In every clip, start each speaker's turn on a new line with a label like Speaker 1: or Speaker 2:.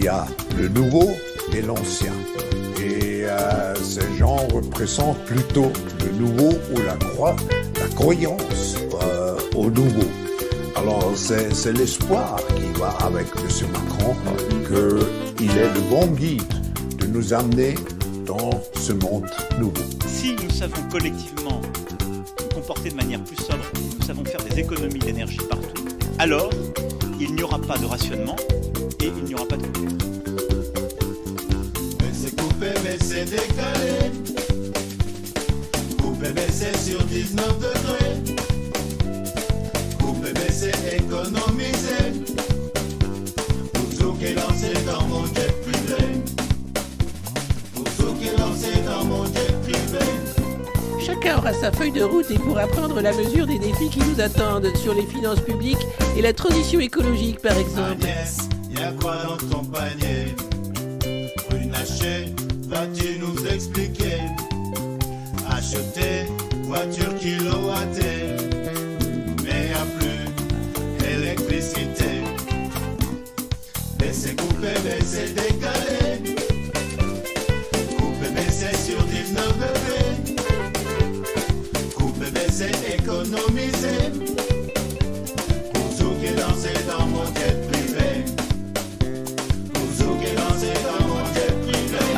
Speaker 1: Il y a le nouveau et l'ancien. Et euh, ces gens représentent plutôt le nouveau ou la, croix, la croyance euh, au nouveau. Alors c'est l'espoir qui va avec M. Macron qu'il est le bon guide de nous amener dans ce monde nouveau.
Speaker 2: Si nous savons collectivement nous comporter de manière plus sobre, nous savons faire des économies d'énergie partout, alors il n'y aura pas de rationnement et il n'y aura pas de coupure.
Speaker 3: Mais c'est coupé, mais c'est décalé. Coupé, mais c'est sur 19 degrés. Coupé, mais c'est économisé. Pour qui est lancé dans mon jet privé. Pour qui est lancé dans mon jet privé.
Speaker 4: Chacun aura sa feuille de route et pourra prendre la mesure des défis qui nous attendent sur les finances publiques et la transition écologique par exemple.
Speaker 3: Agnès, y'a quoi dans ton panier Runacher, vas-tu nous expliquer Acheter voiture kilowattée, mais y'a plus électricité. Baisser, couper, baisser, décaler. Couper, baisser sur 19 degrés. Couper, baisser, économiser.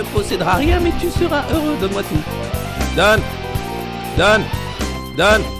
Speaker 4: Ne posséderas rien mais tu seras heureux, donne-moi tout.
Speaker 5: Donne. Donne. Donne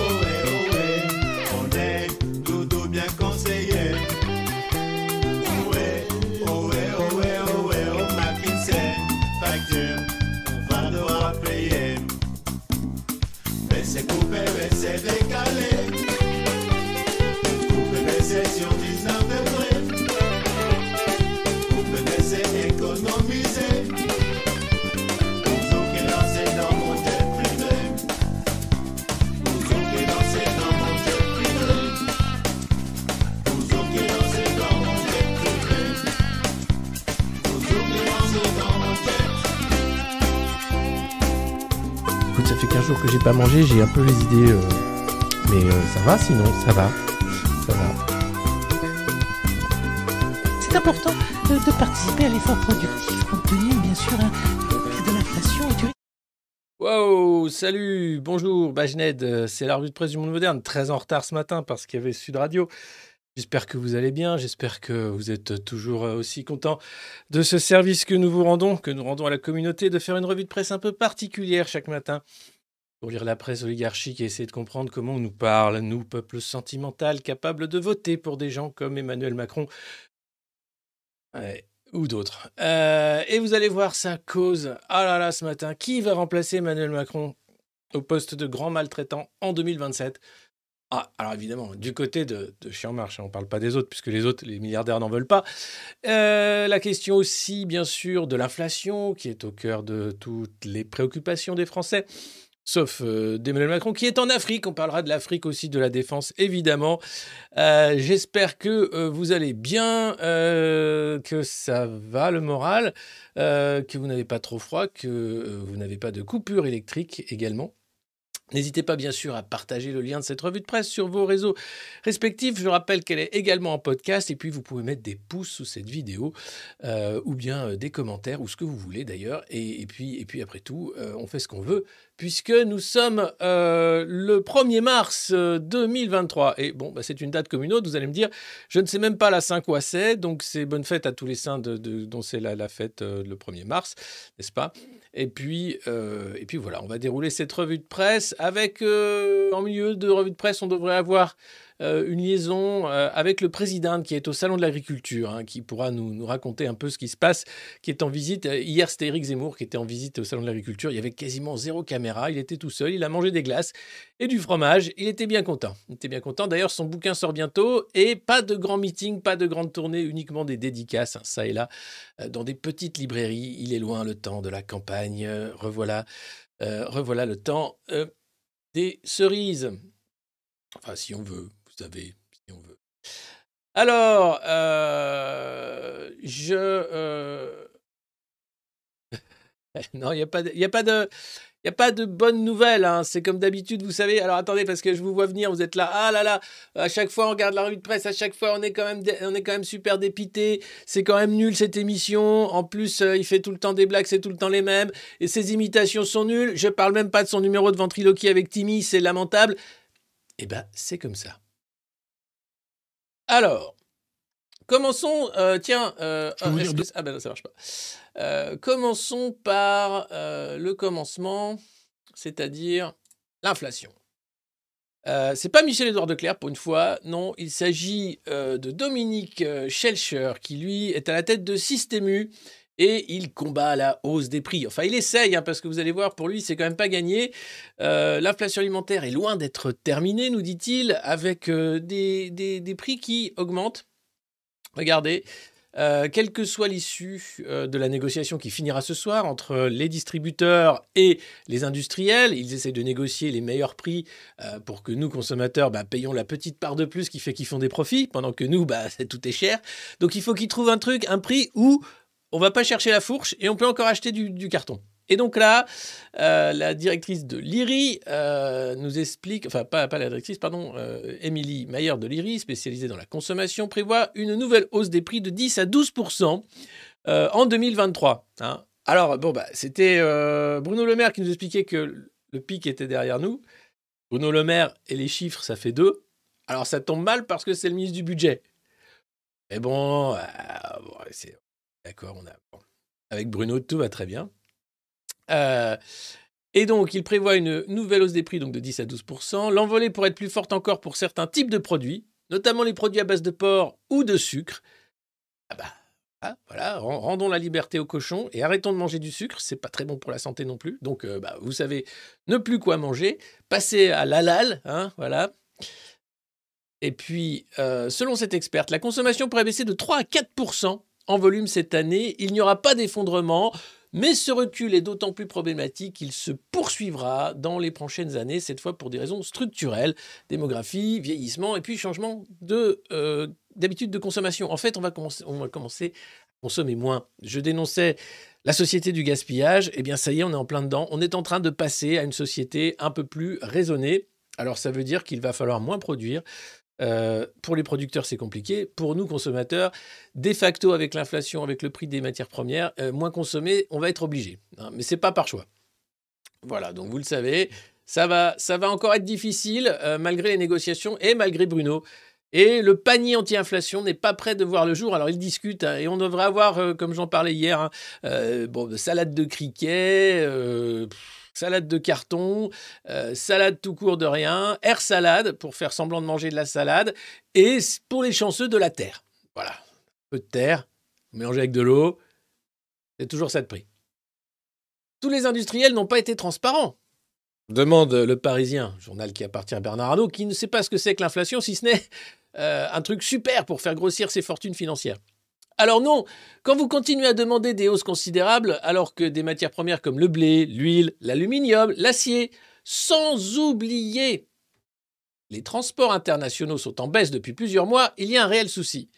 Speaker 5: J'ai pas mangé, j'ai un peu les idées. euh, Mais euh, ça va sinon, ça va. Ça va.
Speaker 4: C'est important de, de participer à l'effort productif compte tenu bien sûr hein, de l'inflation et du
Speaker 5: Wow, salut, bonjour, Bajned, euh, c'est la revue de presse du monde moderne, très en retard ce matin parce qu'il y avait Sud Radio. J'espère que vous allez bien, j'espère que vous êtes toujours aussi content de ce service que nous vous rendons, que nous rendons à la communauté, de faire une revue de presse un peu particulière chaque matin pour lire la presse oligarchique et essayer de comprendre comment on nous parle, nous, peuple sentimental, capable de voter pour des gens comme Emmanuel Macron ou d'autres. Euh, et vous allez voir sa cause. Ah là là, ce matin, qui va remplacer Emmanuel Macron au poste de grand maltraitant en 2027 Ah, alors évidemment, du côté de, de Chiant Marche, hein, on ne parle pas des autres, puisque les autres, les milliardaires n'en veulent pas. Euh, la question aussi, bien sûr, de l'inflation, qui est au cœur de toutes les préoccupations des Français. Sauf euh, Macron, qui est en Afrique. On parlera de l'Afrique aussi, de la défense, évidemment. Euh, J'espère que euh, vous allez bien, euh, que ça va le moral, que vous n'avez pas trop froid, que vous n'avez pas de coupure électrique également. N'hésitez pas bien sûr à partager le lien de cette revue de presse sur vos réseaux respectifs. Je rappelle qu'elle est également en podcast et puis vous pouvez mettre des pouces sous cette vidéo euh, ou bien euh, des commentaires ou ce que vous voulez d'ailleurs. Et, puis, et puis après tout, euh, on fait ce qu'on veut puisque nous sommes le 1er mars euh, 2023. Et bon, bah, c'est une date comme une autre. Vous allez me dire, je ne sais même pas la Saint quoi c'est. Donc c'est bonne fête à tous les saints dont c'est la, la fête le 1er mars, n'est-ce pas? Et puis, euh, et puis voilà, on va dérouler cette revue de presse avec, euh, en milieu de revue de presse, on devrait avoir euh, une liaison euh, avec le président qui est au Salon de l'Agriculture, hein, qui pourra nous, raconter un peu ce qui se passe, qui est en visite. Euh, Hier, c'était Éric Zemmour qui était en visite au Salon de l'Agriculture. Il y avait quasiment zéro caméra. Il était tout seul. Il a mangé des glaces et du fromage. Il était bien content. Il était bien content. D'ailleurs, son bouquin sort bientôt et pas de grand meeting, pas de grande tournée, uniquement des dédicaces, hein, ça et là, dans des petites librairies. Il est loin le temps de la campagne. Revoilà, revoilà le temps des cerises. Enfin, si on veut, savez, si on veut. Alors, euh, je. euh, non, il n'y a pas de. y a pas de... Il n'y a pas de bonnes nouvelles, hein. c'est comme d'habitude, vous savez. Alors attendez, parce que je vous vois venir, vous êtes là, ah là là, à chaque fois on regarde la revue de presse, à chaque fois on est quand même, on est quand même super dépité, c'est quand même nul cette émission. En plus, euh, il fait tout le temps des blagues, c'est tout le temps les mêmes, et ses imitations sont nulles. Je parle même pas de son numéro de ventriloquie avec Timmy, c'est lamentable. Eh ben, c'est comme ça. Alors, commençons. euh, tiens, euh,
Speaker 6: vous
Speaker 5: ah, ah ben non, ça marche pas. Euh, commençons par euh, le commencement, c'est-à-dire l'inflation. Euh, c'est pas Michel-Édouard Leclerc pour une fois, non, il s'agit euh, de Dominique euh, Schelcher qui lui est à la tête de Systému et il combat la hausse des prix. Enfin, il essaye, hein, parce que vous allez voir, pour lui, c'est quand même pas gagné. Euh, L'inflation alimentaire est loin d'être terminée, nous dit-il, avec euh, des, des- prix qui augmentent. Regardez, euh, quelle que soit l'issue de la négociation qui finira ce soir entre les distributeurs et les industriels, ils essaient de négocier les meilleurs prix pour que nous, consommateurs, bah, payons la petite part de plus qui fait qu'ils font des profits, pendant que nous, bah, tout est cher. Donc il faut qu'ils trouvent un truc, un prix où on va pas chercher la fourche et on peut encore acheter du, carton. Et donc là, euh, la directrice de l'IRI euh, nous explique, enfin pas, pas la directrice, pardon, euh, Émilie Mayer de l'IRI, spécialisée dans la consommation, prévoit une nouvelle hausse des prix de 10 à 12% euh, en 2023. hein. Alors, bon, bah, c'était euh, Bruno Le Maire qui nous expliquait que le pic était derrière nous. Bruno Le Maire et les chiffres, ça fait deux. Alors, ça tombe mal parce que c'est le ministre du budget. Mais bon, euh, bon, c'est d'accord, on a bon. avec Bruno, tout va très bien. Euh, et donc, il prévoit une nouvelle hausse des prix donc de 10 à 12% L'envolée pourrait être plus forte encore pour certains types de produits, notamment les produits à base de porc ou de sucre. Ah bah, ah, voilà, ren- rendons la liberté aux cochons et arrêtons de manger du sucre, c'est pas très bon pour la santé non plus. Donc, euh, bah, vous savez ne plus quoi manger, passer à l'halal, hein, voilà. Et puis, euh, selon cette experte, la consommation pourrait baisser de 3 à 4 en volume cette année. Il n'y aura pas d'effondrement, mais ce recul est d'autant plus problématique qu'il se poursuivra dans les prochaines années, cette fois pour des raisons structurelles, démographie, vieillissement et puis changement de, euh, d'habitude de consommation. En fait, on va, commencer, on va commencer à consommer moins. Je dénonçais la société du gaspillage. Eh bien, ça y est, on est en plein dedans. On est en train de passer à une société un peu plus raisonnée. Alors, ça veut dire qu'il va falloir moins produire. Euh, pour les producteurs, c'est compliqué. Pour nous, consommateurs, de facto, avec l'inflation, avec le prix des matières premières, euh, moins consommer, on va être obligé. hein. mais c'est pas par choix. Voilà, donc vous le savez, ça va, ça va encore être difficile euh, malgré les négociations et malgré Bruno. Et le panier anti-inflation n'est pas prêt de voir le jour. Alors, ils discutent hein, et on devrait avoir, comme j'en parlais hier, hein, bon, de salade de criquet, salade de carton, euh, salade tout court de rien, air salade pour faire semblant de manger de la salade et pour les chanceux de la terre. Voilà, peu de terre, mélangé avec de l'eau, c'est toujours ça de prix. Tous les industriels n'ont pas été transparents. Demande le Parisien, journal qui appartient à Bernard Arnault, qui ne sait pas ce que c'est que l'inflation, si ce n'est euh, un truc super pour faire grossir ses fortunes financières. Alors non, quand vous continuez à demander des hausses considérables, alors que des matières premières comme le blé, l'huile, l'aluminium, l'acier sans oublier les transports internationaux sont en baisse depuis plusieurs mois, il y a un réel souci.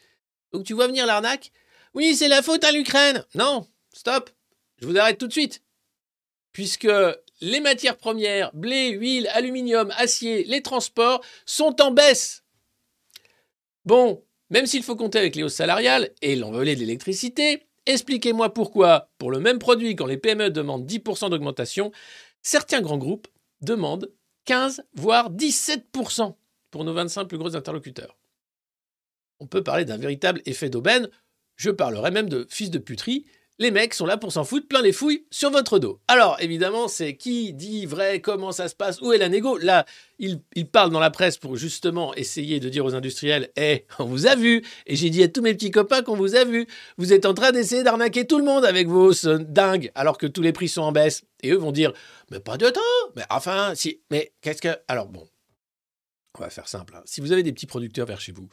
Speaker 5: Donc tu vois venir l'arnaque? Oui, c'est la faute à l'Ukraine. Non, stop, je vous arrête tout de suite. Puisque les matières premières, blé, huile, aluminium, acier, les transports sont en baisse. Bon, même s'il faut compter avec les hausses salariales et l'envolée de l'électricité, expliquez-moi pourquoi, pour le même produit, quand les PME demandent 10% d'augmentation, certains grands groupes demandent 15, voire 17% pour nos 25 plus gros interlocuteurs. On peut parler d'un véritable effet d'aubaine, je parlerai même de fils de puterie, les mecs sont là pour s'en foutre plein les fouilles sur votre dos. Alors, évidemment, c'est qui dit vrai, comment ça se passe, où est la négo? Là, il, parle dans la presse pour justement essayer de dire aux industriels Eh, on vous a vu Et j'ai dit à tous mes petits copains qu'on vous a vu. Vous êtes en train d'essayer d'arnaquer tout le monde avec vos dingues, alors que tous les prix sont en baisse. Et eux vont dire Mais pas de temps Mais enfin, si. Mais qu'est-ce que. Alors, bon. On va faire simple. Hein. Si vous avez des petits producteurs vers chez vous,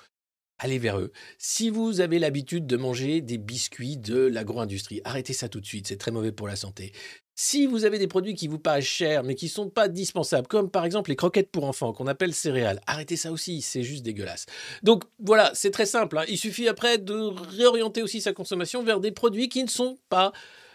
Speaker 5: allez vers eux. Si vous avez l'habitude de manger des biscuits de l'agro-industrie, arrêtez ça tout de suite, c'est très mauvais pour la santé. Si vous avez des produits qui vous paraissent chers mais qui ne sont pas dispensables, comme par exemple les croquettes pour enfants qu'on appelle céréales, arrêtez ça aussi, c'est juste dégueulasse. Donc voilà, c'est très simple. Hein. Il suffit après de réorienter aussi sa consommation vers des produits qui ne sont pas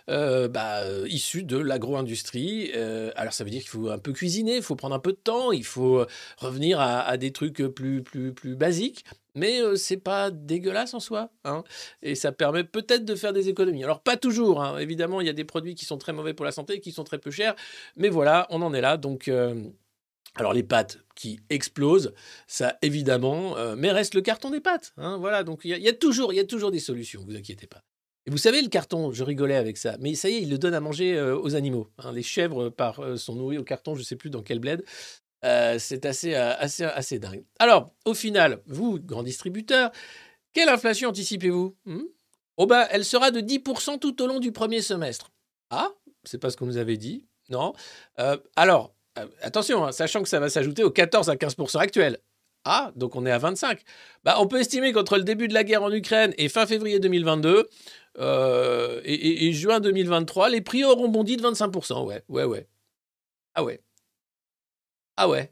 Speaker 5: euh, bah, issus de l'agro-industrie. Euh, alors ça veut dire qu'il faut un peu cuisiner, il faut prendre un peu de temps, il faut revenir à, à des trucs plus, plus, plus basiques mais c'est pas dégueulasse en soi. Hein, et ça permet peut-être de faire des économies. Alors, pas toujours, hein, évidemment, il y a des produits qui sont très mauvais pour la santé, qui sont très peu chers, mais voilà, on en est là. Donc, alors, les pâtes qui explosent, ça évidemment, mais reste le carton des pâtes. Hein, voilà, donc il y, a toujours, il y a toujours des solutions, vous inquiétez pas. Et vous savez, le carton, je rigolais avec ça, mais ça y est, il le donne à manger aux animaux. les chèvres par, sont nourries au carton, je ne sais plus dans quel bled. Euh, c'est assez, euh, assez, assez dingue. Alors, au final, vous, grand distributeur, quelle inflation anticipez-vous? Hmm? Oh ben, elle sera de 10% tout au long du premier semestre. Ah, c'est pas ce qu'on nous avait dit. Non? Euh, alors, attention, hein, sachant que ça va s'ajouter aux 14 à 15% actuels. Ah, donc on est à 25. Bah, on peut estimer qu'entre le début de la guerre en Ukraine et fin février 2022 et, et, juin 2023, les prix auront bondi de 25%. Ouais, ouais, ouais. Ah ouais. Ah ouais.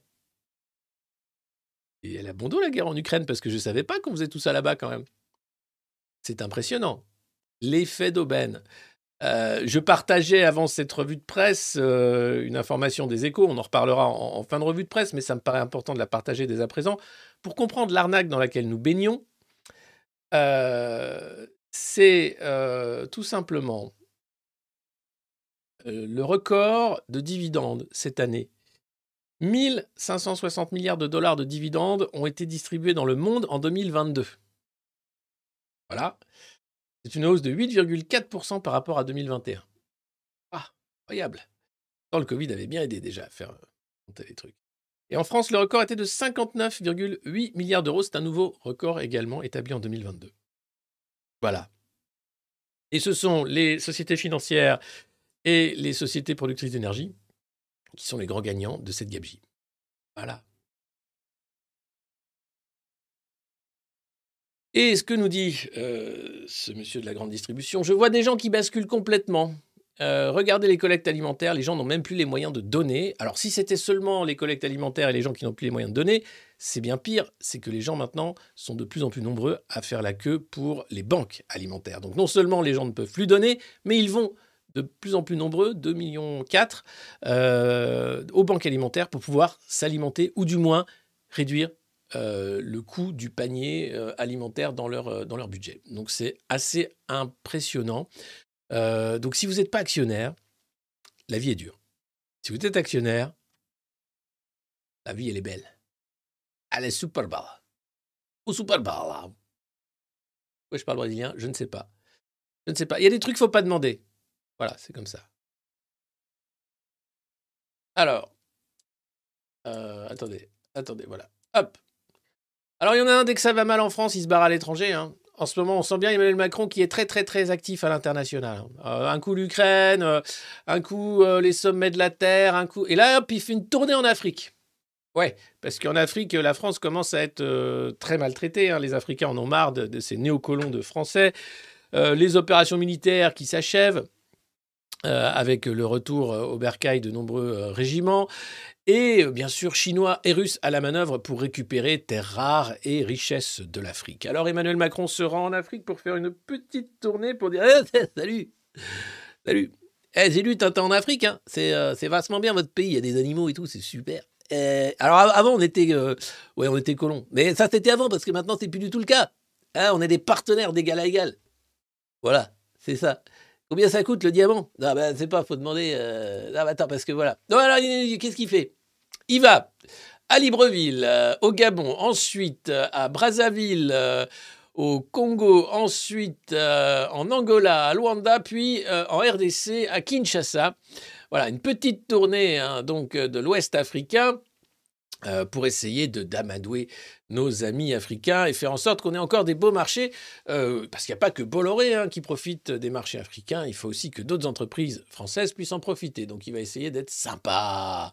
Speaker 5: Et elle a bon dos la guerre en Ukraine parce que je ne savais pas qu'on faisait tout ça là-bas quand même. C'est impressionnant. L'effet d'aubaine. Euh, je partageais avant cette revue de presse euh, une information des échos, on en reparlera en, fin de revue de presse, mais ça me paraît important de la partager dès à présent. Pour comprendre l'arnaque dans laquelle nous baignons, euh, c'est tout simplement le record de dividendes cette année 1560 milliards de dollars de dividendes ont été distribués dans le monde en 2022. Voilà. C'est une hausse de 8,4% par rapport à 2021. Ah, incroyable. le Covid avait bien aidé déjà à faire euh, monter les trucs. Et en France, le record était de 59,8 milliards d'euros. C'est un nouveau record également établi en 2022. Voilà. Et ce sont les sociétés financières et les sociétés productrices d'énergie qui sont les grands gagnants de cette gabegie. Voilà. Et ce que nous dit euh, ce monsieur de la grande distribution, je vois des gens qui basculent complètement. Euh, regardez les collectes alimentaires, les gens n'ont même plus les moyens de donner. Alors si c'était seulement les collectes alimentaires et les gens qui n'ont plus les moyens de donner, c'est bien pire, c'est que les gens maintenant sont de plus en plus nombreux à faire la queue pour les banques alimentaires. Donc non seulement les gens ne peuvent plus donner, mais ils vont de plus en plus nombreux, 2 millions 4, euh, aux banques alimentaires pour pouvoir s'alimenter ou du moins réduire euh, le coût du panier euh, alimentaire dans leur, dans leur budget. Donc c'est assez impressionnant. donc si vous n'êtes pas actionnaire, la vie est dure. Si vous êtes actionnaire, la vie elle est belle. Elle est super belle. Ou super belle. Pourquoi je parle brésilien Je ne sais pas. Je ne sais pas. Il y a des trucs qu'il ne faut pas demander. Voilà, c'est comme ça. Alors, euh, attendez, attendez, voilà. Hop. Alors, il y en a un, dès que ça va mal en France, il se barre à l'étranger. Hein. En ce moment, on sent bien Emmanuel Macron qui est très, très, très actif à l'international. Hein. Euh, un coup l'Ukraine, euh, un coup les sommets de la Terre, un coup. Et là, hop, il fait une tournée en Afrique. Ouais, parce qu'en Afrique, la France commence à être très maltraitée. Hein. Les Africains en ont marre de, de ces néocolons de Français. les opérations militaires qui s'achèvent. Euh, avec le retour euh, au bercail de nombreux euh, régiments, et bien sûr chinois et russes à la manœuvre pour récupérer terres rares et richesses de l'Afrique. Alors Emmanuel Macron se rend en Afrique pour faire une petite tournée pour dire Eh, salut, salut. Eh, j'ai lu Tintin en Afrique, hein. c'est euh, c'est vachement bien votre pays, il y a des animaux et tout, c'est super. Euh, alors av- avant on était, euh, ouais, on était colons, mais ça c'était avant parce que maintenant c'est plus du tout le cas. Hein, on est des partenaires d'égal à égal. Voilà, c'est ça. Combien ça coûte le diamant? Non, ben c'est pas, faut demander. Euh... Bah, attends, parce que voilà. Non, alors, qu'est-ce qu'il fait? Il va à Libreville, euh, au Gabon, ensuite euh, à Brazzaville, euh, au Congo, ensuite en Angola, à Luanda, puis en RDC, à Kinshasa. Voilà, une petite tournée hein, donc de l'Ouest africain pour essayer de d'amadouer nos amis africains et faire en sorte qu'on ait encore des beaux marchés, euh, parce qu'il n'y a pas que Bolloré hein, qui profite des marchés africains, il faut aussi que d'autres entreprises françaises puissent en profiter. Donc il va essayer d'être sympa.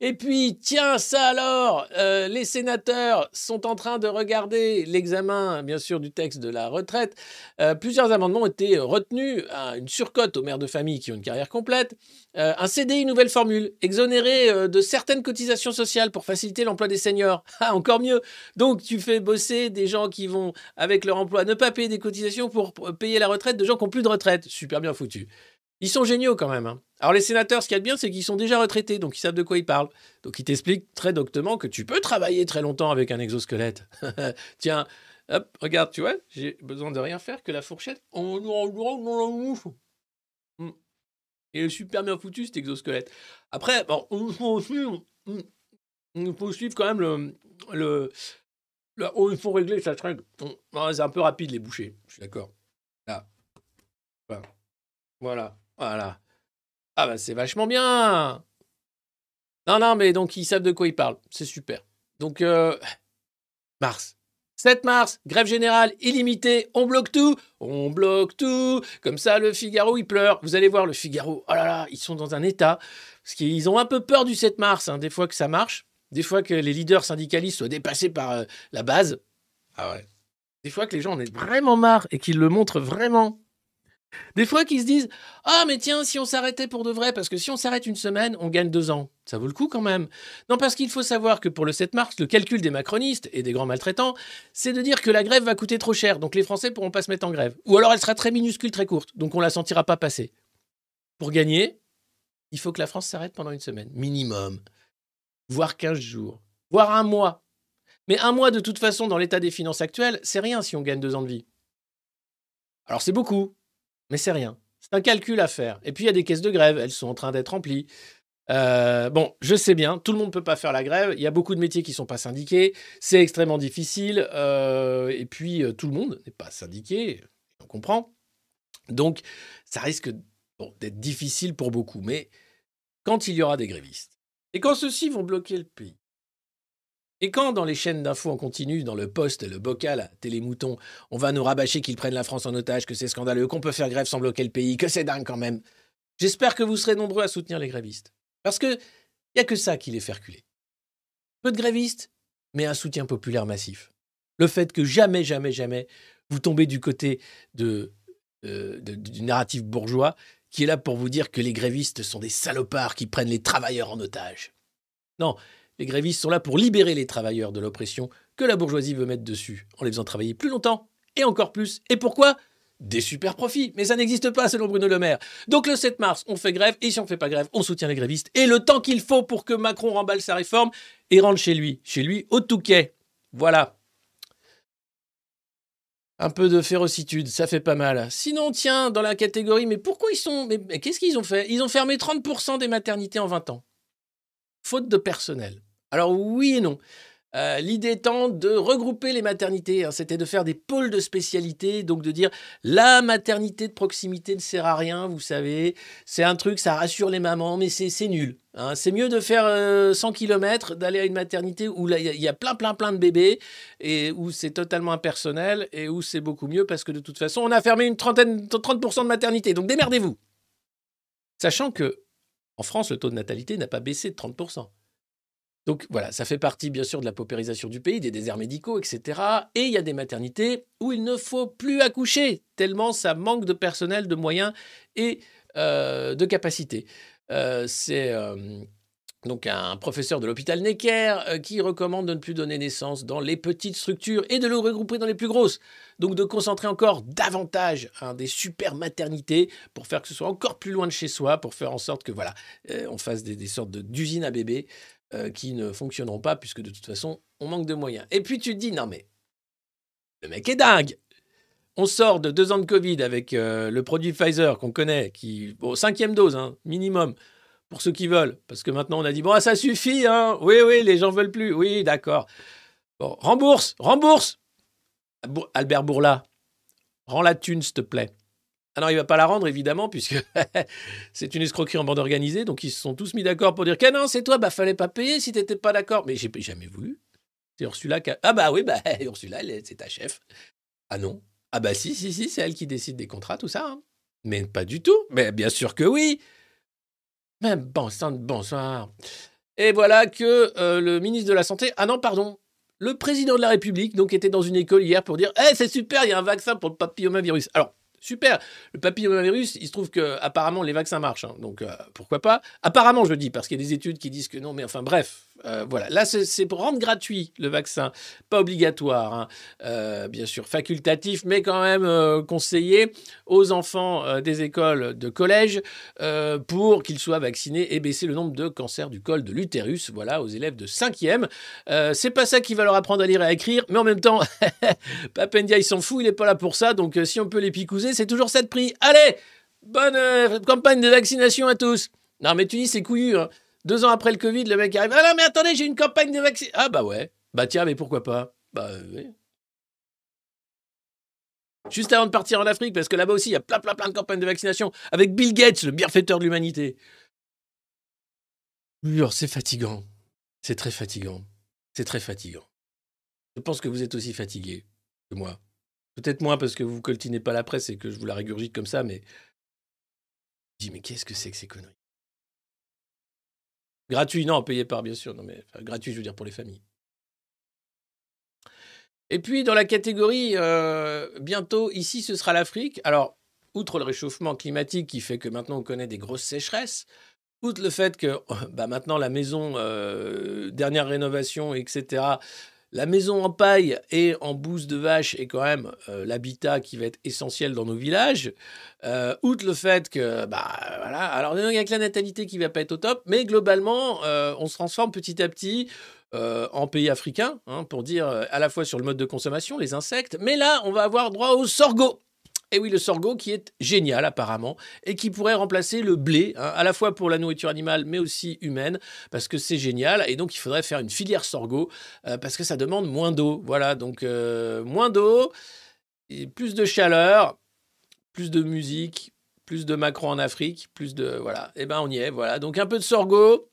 Speaker 5: Et puis, tiens, ça alors, euh, les sénateurs sont en train de regarder l'examen, bien sûr, du texte de la retraite. Euh, plusieurs amendements ont été retenus, à une surcote aux mères de famille qui ont une carrière complète, un CDI nouvelle formule, exonéré de certaines cotisations sociales pour faciliter l'emploi des seniors. Ah, encore mieux. Donc, tu fais bosser des gens qui vont, avec leur emploi, ne pas payer des cotisations pour payer la retraite de gens qui n'ont plus de retraite. Super bien foutu. Ils sont géniaux quand même. hein. Alors, les sénateurs, ce qu'il y a de bien, c'est qu'ils sont déjà retraités, donc ils savent de quoi ils parlent. Donc, ils t'expliquent très doctement que tu peux travailler très longtemps avec un exosquelette. Tiens, hop, regarde, tu vois, j'ai besoin de rien faire que la fourchette. Oh, non, non. Hmm. Il est super bien foutu cet exosquelette. Après, bon, il faut suivre quand même le. le, oh, il faut régler cette règle. C'est un peu rapide les bouchées, je suis d'accord. Là. Voilà. Voilà. Voilà. Ah bah c'est vachement bien. Non, non, mais donc ils savent de quoi ils parlent. C'est super. Donc, euh, mars. 7 mars, grève générale illimitée, on bloque tout, on bloque tout. Comme ça, le Figaro, il pleure. Vous allez voir le Figaro, oh là là, ils sont dans un état. Parce qu'ils ont un peu peur du 7 mars, hein, des fois que ça marche, des fois que les leaders syndicalistes soient dépassés par euh, la base. Ah ouais. Des fois que les gens en aient vraiment marre et qu'ils le montrent vraiment. Des fois qu'ils se disent Ah, mais tiens, si on s'arrêtait pour de vrai, parce que si on s'arrête une semaine, on gagne deux ans. Ça vaut le coup quand même. Non, parce qu'il faut savoir que pour le 7 mars, le calcul des macronistes et des grands maltraitants, c'est de dire que la grève va coûter trop cher, donc les Français pourront pas se mettre en grève. Ou alors elle sera très minuscule, très courte, donc on la sentira pas passer. Pour gagner, il faut que la France s'arrête pendant une semaine, minimum, voire 15 jours, voire un mois. Mais un mois, de toute façon, dans l'état des finances actuelles, c'est rien si on gagne deux ans de vie. Alors c'est beaucoup, mais c'est rien. C'est un calcul à faire. Et puis il y a des caisses de grève, elles sont en train d'être remplies. Euh, bon, je sais bien, tout le monde ne peut pas faire la grève. Il y a beaucoup de métiers qui ne sont pas syndiqués. C'est extrêmement difficile. euh, et puis, euh, tout le monde n'est pas syndiqué. On comprend. Donc, ça risque d'être difficile pour beaucoup. Mais quand il y aura des grévistes, et quand ceux-ci vont bloquer le pays, et quand dans les chaînes d'infos en continu, dans le poste, le bocal, à Télémouton, on va nous rabâcher qu'ils prennent la France en otage, que c'est scandaleux, qu'on peut faire grève sans bloquer le pays, que c'est dingue quand même, j'espère que vous serez nombreux à soutenir les grévistes. Parce que il n'y a que ça qui les fait reculer. Peu de grévistes, mais un soutien populaire massif. Le fait que jamais, jamais, jamais, vous tombez du côté euh, du narratif bourgeois qui est là pour vous dire que les grévistes sont des salopards qui prennent les travailleurs en otage. Non, les grévistes sont là pour libérer les travailleurs de l'oppression que la bourgeoisie veut mettre dessus, en les faisant travailler plus longtemps et encore plus. Et pourquoi? Des super profits. Mais ça n'existe pas selon Bruno Le Maire. Donc le 7 mars, on fait grève, et si on ne fait pas grève, on soutient les grévistes. Et le temps qu'il faut pour que Macron remballe sa réforme et rentre chez lui, chez lui, au Touquet. Voilà. Un peu de férocitude, ça fait pas mal. Sinon, tiens, dans la catégorie, mais pourquoi ils sont. Mais, mais qu'est-ce qu'ils ont fait? Ils ont fermé 30% des maternités en 20 ans. Faute de personnel. Alors, oui et non. Euh, L'idée étant de regrouper les maternités, hein, c'était de faire des pôles de spécialité, donc de dire la maternité de proximité ne sert à rien, vous savez, c'est un truc, ça rassure les mamans, mais c'est nul. hein. C'est mieux de faire euh, 100 km, d'aller à une maternité où il y y, a plein, plein, plein de bébés, et où c'est totalement impersonnel, et où c'est beaucoup mieux, parce que de toute façon, on a fermé une trentaine, 30% de maternité, donc démerdez-vous. Sachant que, en France, le taux de natalité n'a pas baissé de 30%. Donc voilà, ça fait partie bien sûr de la paupérisation du pays, des déserts médicaux, etc. Et il y a des maternités où il ne faut plus accoucher, tellement ça manque de personnel, de moyens et euh, de capacités. Euh, c'est euh, donc un professeur de l'hôpital Necker qui recommande de ne plus donner naissance dans les petites structures et de le regrouper dans les plus grosses. Donc de concentrer encore davantage des super maternités pour faire que ce soit encore plus loin de chez soi, pour faire en sorte que voilà, on fasse des, sortes d'usines à bébés euh, qui ne fonctionneront pas puisque de toute façon on manque de moyens. Et puis tu te dis non mais le mec est dingue. On sort de deux ans de Covid avec euh, le produit Pfizer qu'on connaît, qui bon, cinquième dose hein, minimum pour ceux qui veulent, parce que maintenant on a dit bon ah, ça suffit, hein. oui oui les gens veulent plus, oui d'accord. Bon rembourse, rembourse. Bour- Albert Bourla, rends la thune s'il te plaît. Ah non il va pas la rendre évidemment puisque c'est une escroquerie en bande organisée, donc ils se sont tous mis d'accord pour dire que non c'est toi, bah fallait pas payer si t'étais pas d'accord. Mais j'ai jamais voulu. C'est Ursula qui a... ah bah oui bah Ursula c'est ta chef. Ah non. Ah bah si si si c'est elle qui décide des contrats tout ça. hein. Mais pas du tout. Mais bien sûr que oui. Même bon bonsoir. Et voilà que euh, le ministre de la Santé, ah non, pardon, le président de la République, donc, était dans une école hier pour dire Eh, c'est super, il y a un vaccin pour le papillomavirus. Alors, super, le papillomavirus, il se trouve que apparemment les vaccins marchent, hein, donc euh, pourquoi pas? Apparemment, je dis, parce qu'il y a des études qui disent que non, mais enfin, bref, euh, voilà. Là, c'est pour rendre gratuit le vaccin, pas obligatoire, hein, euh, bien sûr, facultatif, mais quand même euh, conseillé aux enfants des écoles de collège pour qu'ils soient vaccinés et baisser le nombre de cancers du col de l'utérus, voilà, aux élèves de 5e. Euh, c'est pas ça qui va leur apprendre à lire et à écrire, mais en même temps, Papendia, il s'en fout, il est pas là pour ça, donc si on peut les picouser, c'est toujours ça de prix. Allez, bonne campagne de vaccination à tous. Non, mais tu dis, c'est couillu, hein. Deux ans après le Covid, le mec arrive. Ah non, mais attendez, j'ai une campagne de vaccination. Ah bah ouais. Bah tiens, mais pourquoi pas? Bah euh, oui. Juste avant de partir en Afrique, parce que là-bas aussi, il y a plein, plein, plein de campagnes de vaccination avec Bill Gates, le bienfaiteur de l'humanité. C'est fatigant. C'est très fatigant. C'est très fatigant. Je pense que vous êtes aussi fatigué que moi. Peut-être moins parce que vous coltinez pas la presse et que je vous la régurgite comme ça, mais. Je dis, mais qu'est-ce que c'est que ces conneries? Gratuit, non, payé par, bien sûr. Non, mais gratuit, je veux dire, pour les familles. Et puis, dans la catégorie, euh, bientôt, ici, ce sera l'Afrique. Alors, outre le réchauffement climatique qui fait que maintenant on connaît des grosses sécheresses, outre le fait que bah, maintenant la maison, euh, dernière rénovation, etc., la maison en paille et en bouse de vache est quand même euh, l'habitat qui va être essentiel dans nos villages. Euh, outre le fait que, bah voilà, alors il y a que la natalité qui va pas être au top, mais globalement, euh, on se transforme petit à petit en pays africain, hein, pour dire à la fois sur le mode de consommation, les insectes, mais là, on va avoir droit au sorgho. Et oui, le sorgho qui est génial apparemment et qui pourrait remplacer le blé, hein, à la fois pour la nourriture animale mais aussi humaine, parce que c'est génial. Et donc il faudrait faire une filière sorgho euh, parce que ça demande moins d'eau. Voilà, donc euh, moins d'eau, et plus de chaleur, plus de musique, plus de Macron en Afrique, plus de voilà. Et ben on y est. Voilà, donc un peu de sorgho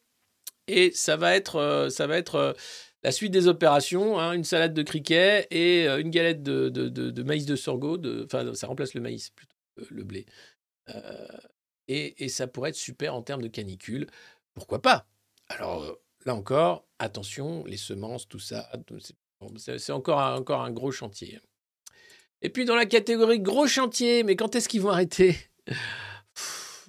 Speaker 5: et ça va être euh, ça va être la suite des opérations, hein, une salade de criquet et euh, une galette de, maïs de sorgho. Enfin, ça remplace le maïs, plutôt euh, le blé. Euh, et, ça pourrait être super en termes de canicule. Pourquoi pas? Alors, là encore, attention, les semences, tout ça, c'est encore, un- gros chantier. Et puis, dans la catégorie gros chantier, mais quand est-ce qu'ils vont arrêter?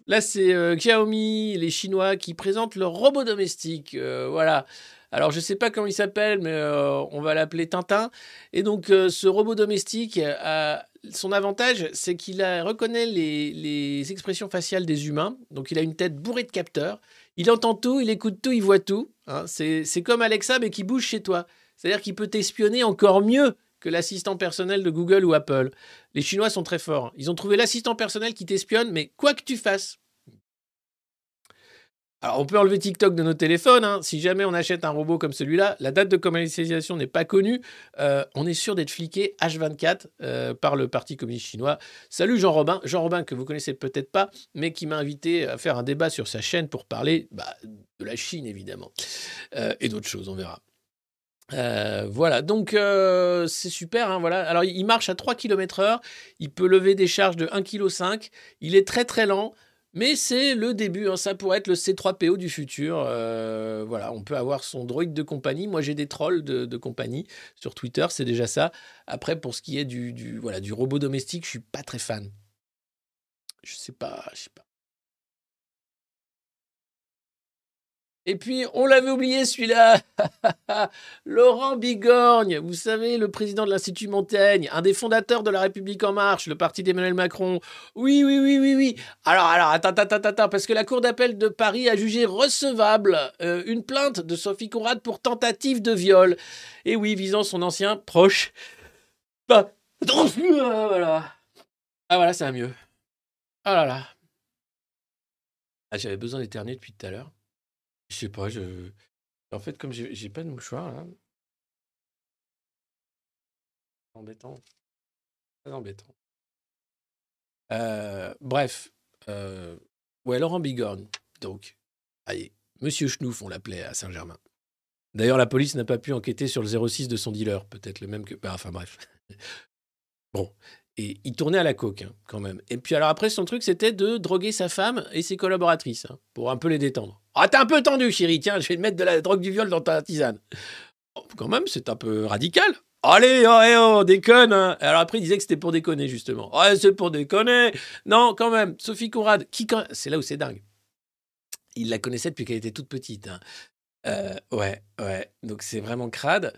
Speaker 5: Là, c'est Xiaomi, les Chinois, qui présentent leur robot domestique. voilà. Alors, je ne sais pas comment il s'appelle, mais euh, on va l'appeler Tintin. Et donc, euh, ce robot domestique, a- son avantage, c'est qu'il reconnaît les, expressions faciales des humains. Donc, il a une tête bourrée de capteurs. Il entend tout, il écoute tout, il voit tout. hein. C'est comme Alexa, mais qui bouge chez toi. C'est-à-dire qu'il peut t'espionner encore mieux que l'assistant personnel de Google ou Apple. Les Chinois sont très forts. Ils ont trouvé l'assistant personnel qui t'espionne, mais quoi que tu fasses. Alors, on peut enlever TikTok de nos téléphones. hein. Si jamais on achète un robot comme celui-là, la date de commercialisation n'est pas connue. Euh, on est sûr d'être fliqué H24 euh, par le Parti communiste chinois. Salut Jean Robin. Jean Robin, que vous connaissez peut-être pas, mais qui m'a invité à faire un débat sur sa chaîne pour parler bah, de la Chine, évidemment. Euh, et d'autres choses, on verra. Voilà, donc c'est super. hein, voilà. Alors, il marche à 3 km/h. Il peut lever des charges de 1,5 kg. Il est très très lent. Mais c'est le début, hein, ça pourrait être le C3PO du futur. Euh, voilà, on peut avoir son droïde de compagnie. Moi, j'ai des trolls de, compagnie sur Twitter, c'est déjà ça. Après, pour ce qui est du, du, voilà, du robot domestique, je suis pas très fan. Je sais pas, je sais pas. Et puis, on l'avait oublié celui-là. Laurent Bigorgne, vous savez, le président de l'Institut Montaigne, un des fondateurs de La République En Marche, le parti d'Emmanuel Macron. Oui, oui, oui, oui, oui. Alors, alors, attends, attends, attends, attends, parce que la Cour d'appel de Paris a jugé recevable euh, une plainte de Sophie Conrad pour tentative de viol. Et oui, visant son ancien proche. Bah, voilà. Ah, voilà, ça va mieux. Ah là là. Ah, j'avais besoin d'éternuer depuis tout à l'heure. Je sais pas, je en fait, comme j'ai pas de mouchoir là embêtant, très embêtant. Heu, bref, heu, ouais, Laurent Bigorne, donc, allez, Monsieur Schnouf, on l'appelait à Saint-Germain. D'ailleurs, la police n'a pas pu enquêter sur le 06 de son dealer, peut-être le même que bah, enfin bref. Bon et il tournait à la coke, hein, quand même. Et puis alors après, son truc, c'était de droguer sa femme et ses collaboratrices, hein, pour un peu les détendre. Ah, t'es un peu tendu, chérie, tiens, je vais te mettre de la drogue du viol dans ta tisane. Oh, quand même, c'est un peu radical. Allez, oh, eh, oh, déconne. Hein. Alors après, il disait que c'était pour déconner, justement. Ouais, c'est pour déconner. Non, quand même, Sophie Conrad, qui, c'est là où c'est dingue. Il la connaissait depuis qu'elle était toute petite. Hein. Euh, ouais, ouais. Donc c'est vraiment crade.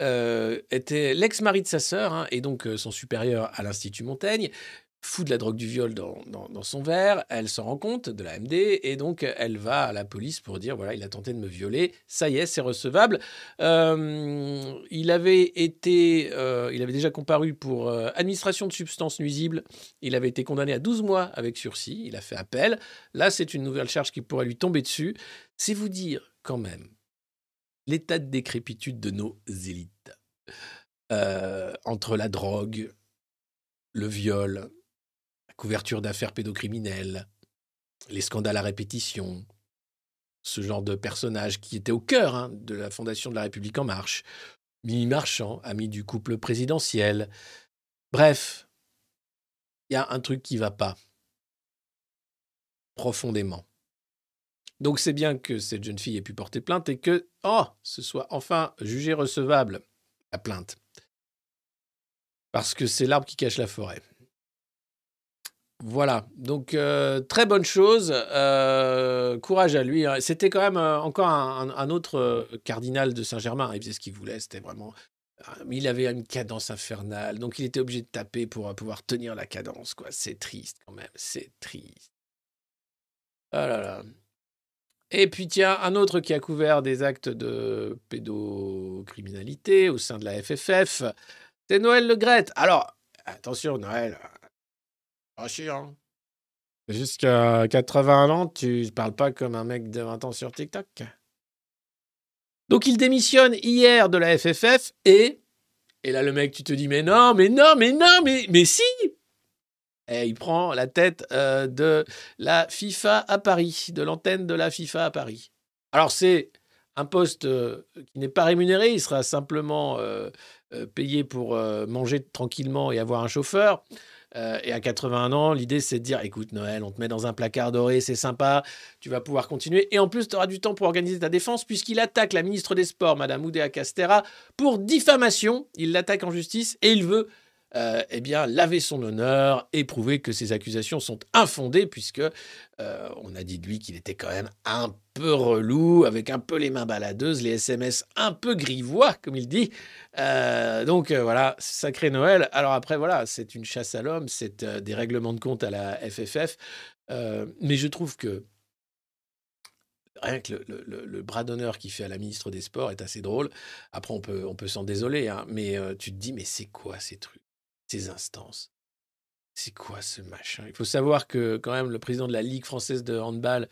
Speaker 5: Euh, était l'ex-mari de sa sœur hein, et donc euh, son supérieur à l'Institut Montaigne fout de la drogue du viol dans, dans, son verre, elle s'en rend compte de la MD et donc elle va à la police pour dire voilà il a tenté de me violer, ça y est c'est recevable. il avait été, il avait déjà comparu pour administration de substances nuisibles, il avait été condamné à 12 mois avec sursis, il a fait appel. Là c'est une nouvelle charge qui pourrait lui tomber dessus. C'est vous dire quand même l'état de décrépitude de nos élites. Euh, entre la drogue, le viol, la couverture d'affaires pédocriminelles, les scandales à répétition, ce genre de personnage qui était au cœur hein, de la fondation de la République en marche, Mimi Marchand, ami du couple présidentiel. Bref, il y a un truc qui va pas profondément. Donc c'est bien que cette jeune fille ait pu porter plainte et que, oh, ce soit enfin jugé recevable, la plainte. Parce que c'est l'arbre qui cache la forêt. Voilà, donc euh, très bonne chose, euh, courage à lui. Hein. C'était quand même euh, encore un, autre cardinal de Saint-Germain, il faisait ce qu'il voulait, c'était vraiment... Il avait une cadence infernale, donc il était obligé de taper pour pouvoir tenir la cadence. quoi. C'est triste quand même, c'est triste. Ah. Et puis tiens, un autre qui a couvert des actes de pédocriminalité au sein de la FFF, c'est Noël Le Gret. Alors, attention Noël, attention. Jusqu'à 81 ans, tu parles pas comme un mec de 20 ans sur TikTok? Donc il démissionne hier de la FFF et... Et là le mec, tu te dis, mais non, mais non, mais non, mais, mais si et il prend la tête euh, de la FIFA à Paris, de l'antenne de la FIFA à Paris. Alors c'est un poste euh, qui n'est pas rémunéré, il sera simplement euh, payé pour manger tranquillement et avoir un chauffeur. et à 81 ans, l'idée c'est de dire écoute Noël, on te met dans un placard doré, c'est sympa, tu vas pouvoir continuer. Et en plus, tu auras du temps pour organiser ta défense, puisqu'il attaque la ministre des Sports, Madame Oudéa Castera, pour diffamation. Il l'attaque en justice et il veut euh, eh bien, laver son honneur et prouver que ces accusations sont infondées, puisque euh, on a dit de lui qu'il était quand même un peu relou, avec un peu les mains baladeuses, les SMS un peu grivois, comme il dit. Euh, donc voilà, sacré Noël. Alors après, voilà, c'est une chasse à l'homme, c'est des règlements de compte à la FFF. mais je trouve que rien que le, bras d'honneur qu'il fait à la ministre des Sports est assez drôle. Après, on peut, on peut s'en désoler, hein, mais tu te dis, mais c'est quoi ces trucs? Ces instances? C'est quoi ce machin? Il faut savoir que quand même le président de la Ligue française de handball,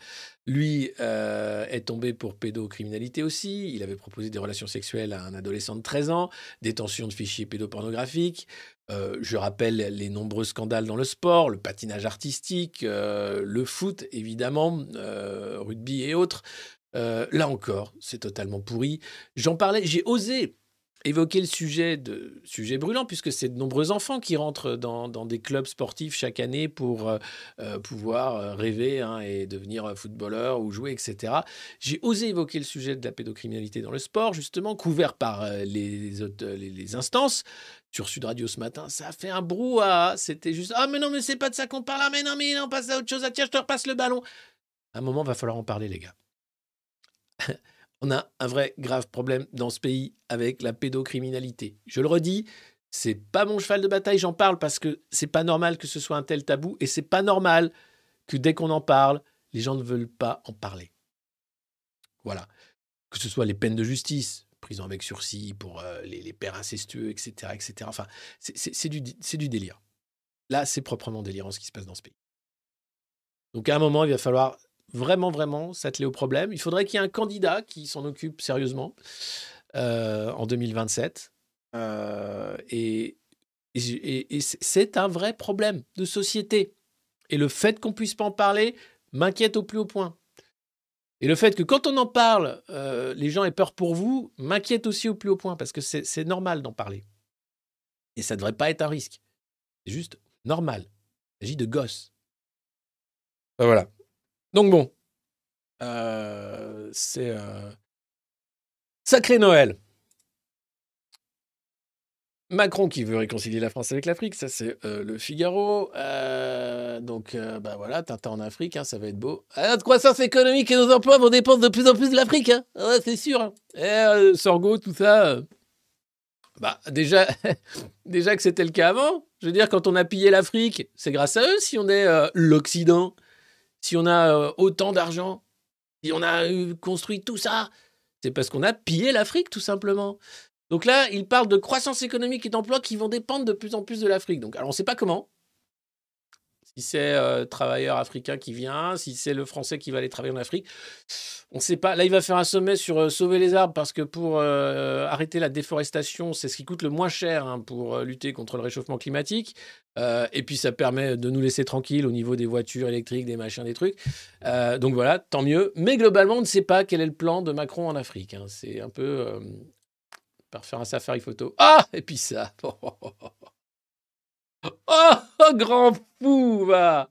Speaker 5: lui, euh, est tombé pour pédocriminalité aussi. Il avait proposé des relations sexuelles à un adolescent de 13 ans, détention de fichiers pédopornographiques. Euh, je rappelle les nombreux scandales dans le sport, le patinage artistique, euh, le foot évidemment, rugby et autres. là encore, c'est totalement pourri. J'en parlais, j'ai osé évoquer le sujet de sujet brûlant puisque c'est de nombreux enfants qui rentrent dans, des clubs sportifs chaque année pour euh, euh, pouvoir euh, rêver hein, et devenir footballeur ou jouer etc. J'ai osé évoquer le sujet de la pédocriminalité dans le sport justement couvert par les, autres- les, les instances sur Sud Radio ce matin. Ça a fait un brouhaha. C'était juste ah mais non mais c'est pas de ça qu'on parle ah mais non mais on passe à autre chose ah tiens je te repasse le ballon. À un moment va falloir en parler les gars. on a un vrai grave problème dans ce pays avec la pédocriminalité. Je le redis, c'est pas mon cheval de bataille, j'en parle parce que c'est pas normal que ce soit un tel tabou et c'est pas normal que dès qu'on en parle, les gens ne veulent pas en parler. Voilà. Que ce soit les peines de justice, prison avec sursis pour euh, les, pères incestueux, etc. etc. Enfin, c'est- du, du délire. Là, c'est proprement délirant ce qui se passe dans ce pays. Donc à un moment, il va falloir vraiment, vraiment s'atteler au problème. Il faudrait qu'il y ait un candidat qui s'en occupe sérieusement euh, en 2027. Euh, et c'est- un vrai problème de société. Et le fait qu'on puisse pas en parler m'inquiète au plus haut point. Et le fait que quand on en parle, euh, les gens aient peur pour vous, m'inquiète aussi au plus haut point, parce que c'est normal d'en parler. Et ça ne devrait pas être un risque. C'est juste normal. Il s'agit de gosses. Voilà. Donc bon, euh, c'est euh, sacré Noël. Macron qui veut réconcilier la France avec l'Afrique, ça c'est euh, le Figaro. Donc bah voilà, Tintin en Afrique, hein, ça va être beau. Ah, croissance économique et nos emplois vont dépendre de plus en plus de l'Afrique, hein. Ah c'est sûr. hein. Sorgho, tout ça. bah déjà, déjà que c'était le cas avant. Je veux dire, quand on a pillé l'Afrique, c'est grâce à eux si on est l'Occident, si on a euh, autant d'argent, si on a euh, construit tout ça, c'est parce qu'on a pillé l'Afrique, tout simplement. Donc là, il parle de croissance économique et d'emplois qui vont dépendre de plus en plus de l'Afrique. Donc, alors on ne sait pas comment. Si c'est euh, travailleur africain qui vient, si c'est le français qui va aller travailler en Afrique, on ne sait pas. Là, il va faire un sommet sur euh, sauver les arbres parce que pour euh, arrêter la déforestation, c'est ce qui coûte le moins cher hein, pour euh, lutter contre le réchauffement climatique. Et puis, ça permet de nous laisser tranquilles au niveau des voitures électriques, des machins, des trucs. Donc voilà, tant mieux. Mais globalement, on ne sait pas quel est le plan de Macron en Afrique. hein. C'est un peu par faire un safari photo. Ah Et puis ça. Oh, grand fou, va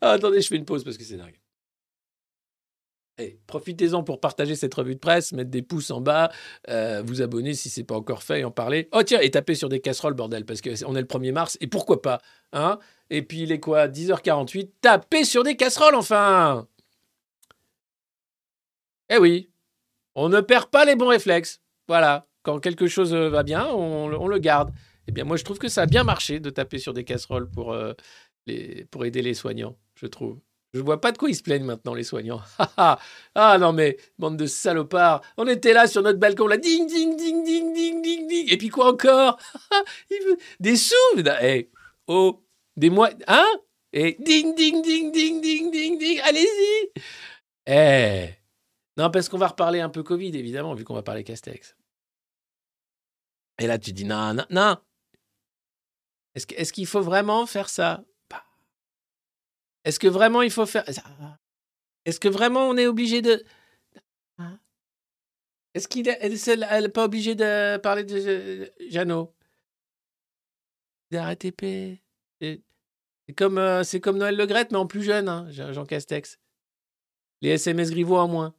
Speaker 5: Ah, Attendez, je fais une pause parce que c'est dingue. Profitez-en pour partager cette revue de presse, mettre des pouces en bas, euh, vous abonner si c'est pas encore fait et en parler. Oh tiens, et taper sur des casseroles, bordel, parce qu'on est le 1er mars, et pourquoi pas hein Et puis il est quoi 10h48 Tapez sur des casseroles, enfin Eh oui, on ne perd pas les bons réflexes. Voilà, quand quelque chose va bien, on le garde. Eh bien, moi, je trouve que ça a bien marché de taper sur des casseroles pour, euh, les, pour aider les soignants, je trouve. Je vois pas de quoi ils se plaignent maintenant, les soignants. ah ah, non, mais bande de salopards. On était là sur notre balcon, là, ding, ding, ding, ding, ding, ding, ding. Et puis quoi encore Des sous Eh, oh, des mois. Hein Et ding, ding, ding, ding, ding, ding, ding. Allez-y Eh Non, parce qu'on va reparler un peu Covid, évidemment, vu qu'on va parler Castex. Et là, tu dis non, non, non. Est-ce qu'il faut vraiment faire ça? Bah. Est-ce que vraiment il faut faire ça? Est-ce que vraiment on est obligé de. Hein Est-ce qu'il est, elle, elle- elle est pas obligée de parler de Jeannot? D'arrêter P. C'est comme, euh, c'est comme Noël Le Graët, mais en plus jeune, hein, Jean Castex. Les SMS Griveaux en moins.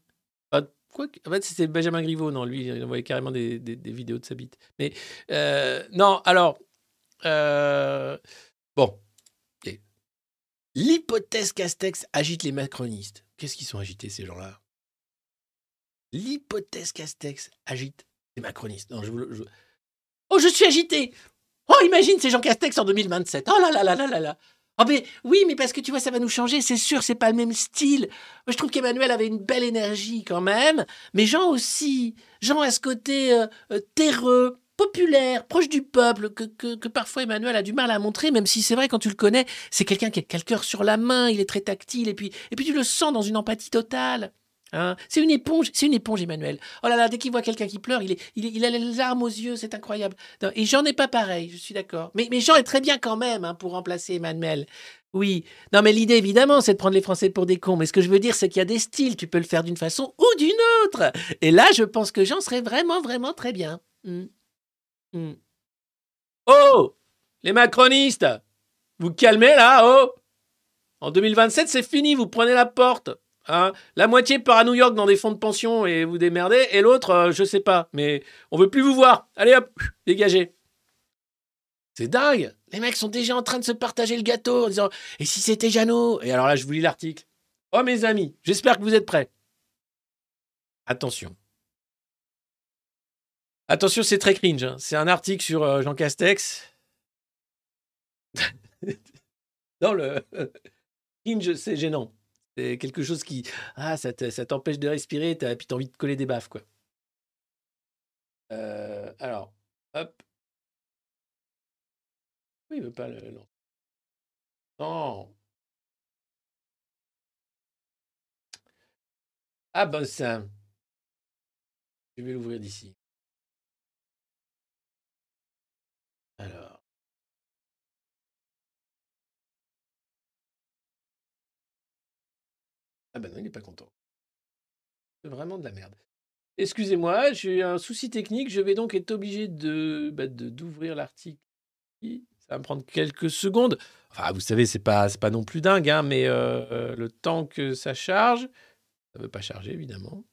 Speaker 5: Que- en fait, c'était Benjamin Griveaux, non, lui, il envoyait carrément des, des- des vidéos de sa bite. Mais euh, non, alors, euh, bon. L'hypothèse Castex agite les macronistes. Qu'est-ce qu'ils sont agités, ces gens-là? L'hypothèse Castex agite les macronistes. Non, je Oh, je suis agité Oh, imagine, c'est Jean Castex en 2027. Oh là là là là là là Oh, mais oui, mais parce que tu vois, ça va nous changer, c'est sûr, c'est pas le même style. Je trouve qu'Emmanuel avait une belle énergie quand même, mais Jean aussi. Jean a ce côté euh, euh, terreux, populaire, proche du peuple, que, que, parfois Emmanuel a du mal à montrer, même si c'est vrai, quand tu le connais, c'est quelqu'un qui a le cœur sur la main, il est très tactile, et puis, et puis tu le sens dans une empathie totale. Hein c'est une éponge, c'est une éponge, Emmanuel. Oh là là, dès qu'il voit quelqu'un qui pleure, il, est, il, a les larmes aux yeux, c'est incroyable. Et Jean n'est pas pareil, je suis d'accord. Mais, mais Jean est très bien quand même hein, pour remplacer Emmanuel. Oui. Non, mais l'idée, évidemment, c'est de prendre les Français pour des cons. Mais ce que je veux dire, c'est qu'il y a des styles. Tu peux le faire d'une façon ou d'une autre. Et là, je pense que Jean serait vraiment, vraiment très bien. Hmm. Hmm. Oh Les macronistes Vous calmez là, oh En 2027, c'est fini, vous prenez la porte. Hein la moitié part à New York dans des fonds de pension et vous démerdez, et l'autre, euh, je sais pas, mais on veut plus vous voir. Allez hop, dégagez. C'est dingue Les mecs sont déjà en train de se partager le gâteau en disant Et si c'était Jeannot? Et alors là, je vous lis l'article. Oh mes amis, j'espère que vous êtes prêts. Attention. Attention, c'est très cringe. hein. C'est un article sur euh, Jean Castex. Dans le cringe, c'est gênant. C'est quelque chose qui. Ah, ça te- ça t'empêche de respirer, t'as, puis t'as envie de coller des baffes, quoi. Euh, alors, hop. Oui, il veut pas le. Non. Non. Ah ben ça. Je vais l'ouvrir d'ici. Alors. Ah ben non, il n'est pas content. C'est vraiment de la merde. Excusez-moi, j'ai un souci technique. Je vais donc être obligé de bah, de- d'ouvrir l'article. Ça va me prendre quelques secondes. Enfin, vous savez, c'est pas pas non plus dingue, hein, mais euh, le temps que ça charge, ça veut pas charger évidemment.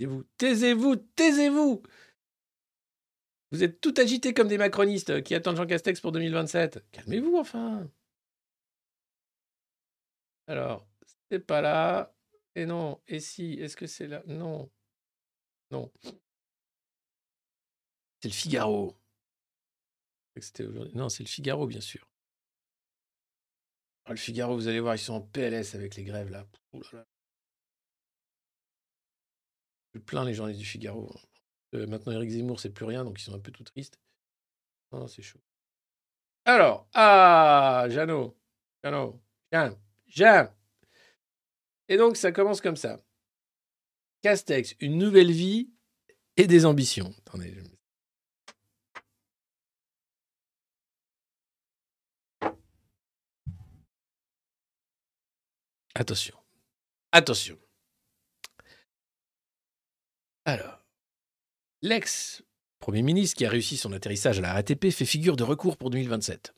Speaker 5: Taisez-vous, taisez-vous, taisez-vous. Vous êtes tout agités comme des macronistes qui attendent Jean Castex pour 2027. Calmez-vous enfin. Alors, c'est pas là. Et non. Et si, est-ce que c'est là? Non. Non. C'est le Figaro. Aujourd'hui. Non, c'est le Figaro, bien sûr. Ah, le Figaro, vous allez voir, ils sont en PLS avec les grèves là. Je plains les journalistes du Figaro. hein. Euh, maintenant, Eric Zemmour, c'est plus rien, donc ils sont un peu tout tristes. Non, c'est chaud. Alors, ah, Jeannot. Jeannot. Jean. Et donc, ça commence comme ça. Castex, une nouvelle vie et des ambitions. Attendez. Attention. Attention. Alors, l'ex-premier ministre qui a réussi son atterrissage à la RATP fait figure de recours pour 2027.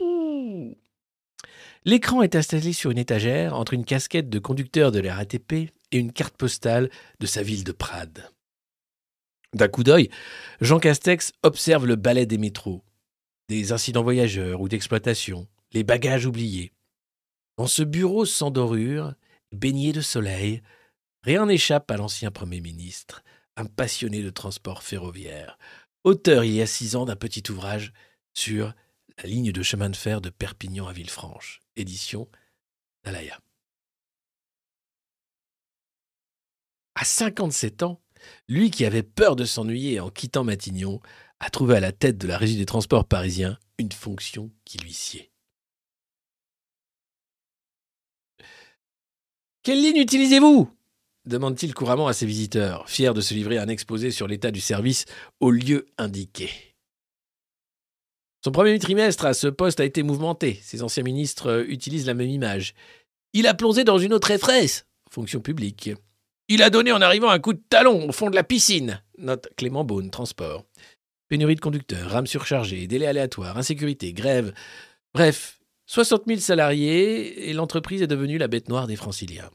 Speaker 5: Ouh. L'écran est installé sur une étagère entre une casquette de conducteur de la RATP et une carte postale de sa ville de Prades. D'un coup d'œil, Jean Castex observe le balai des métros, des incidents voyageurs ou d'exploitation, les bagages oubliés. Dans ce bureau sans dorure, baigné de soleil, rien n'échappe à l'ancien Premier ministre, un passionné de transport ferroviaire, auteur il y a six ans d'un petit ouvrage sur la ligne de chemin de fer de Perpignan à Villefranche, édition Dalaya. À 57 ans, lui qui avait peur de s'ennuyer en quittant Matignon, a trouvé à la tête de la régie des transports parisiens une fonction qui lui sied. Quelle ligne utilisez-vous? Demande-t-il couramment à ses visiteurs, fier de se livrer à un exposé sur l'état du service au lieu indiqué. Son premier trimestre à ce poste a été mouvementé. Ses anciens ministres euh, utilisent la même image. Il a plongé dans une eau très fraîche, fonction publique. Il a donné en arrivant un coup de talon au fond de la piscine, note Clément Beaune, transport. Pénurie de conducteurs, rames surchargées, délais aléatoires, insécurité, grève. Bref, 60 000 salariés et l'entreprise est devenue la bête noire des franciliens.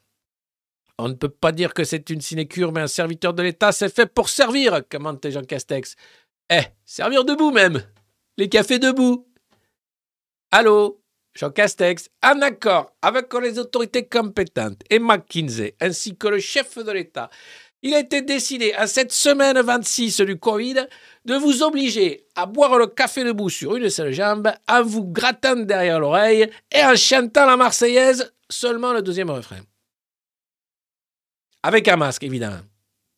Speaker 5: On ne peut pas dire que c'est une sinécure, mais un serviteur de l'État, c'est fait pour servir, commente Jean Castex. Eh, servir debout même Les cafés debout Allô Jean Castex, en accord avec les autorités compétentes et McKinsey, ainsi que le chef de l'État, il a été décidé à cette semaine 26 du Covid de vous obliger à boire le café debout sur une seule jambe, en vous grattant derrière l'oreille et en chantant la Marseillaise seulement le deuxième refrain. Avec un masque, évidemment,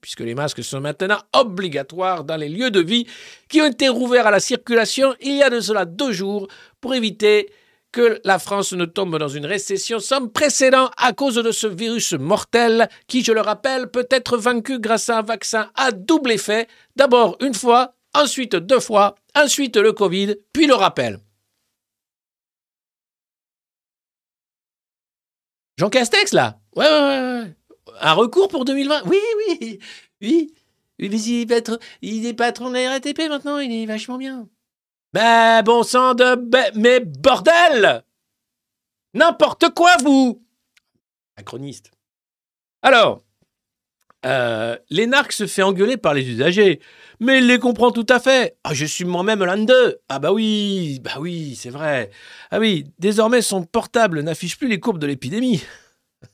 Speaker 5: puisque les masques sont maintenant obligatoires dans les lieux de vie qui ont été rouverts à la circulation il y a de cela deux jours pour éviter que la France ne tombe dans une récession sans précédent à cause de ce virus mortel qui, je le rappelle, peut être vaincu grâce à un vaccin à double effet, d'abord une fois, ensuite deux fois, ensuite le Covid, puis le rappel. Jean Castex, là? Ouais, ouais, ouais. Un recours pour 2020 Oui, oui, oui. Mais il est, patron, il est patron de la RATP maintenant, il est vachement bien. Mais bon sang de... Mais bordel N'importe quoi, vous Macroniste. Alors, euh, l'énarque se fait engueuler par les usagers, mais il les comprend tout à fait. Ah, je suis moi-même l'un d'eux. Ah bah oui, bah oui, c'est vrai. Ah oui, désormais son portable n'affiche plus les courbes de l'épidémie.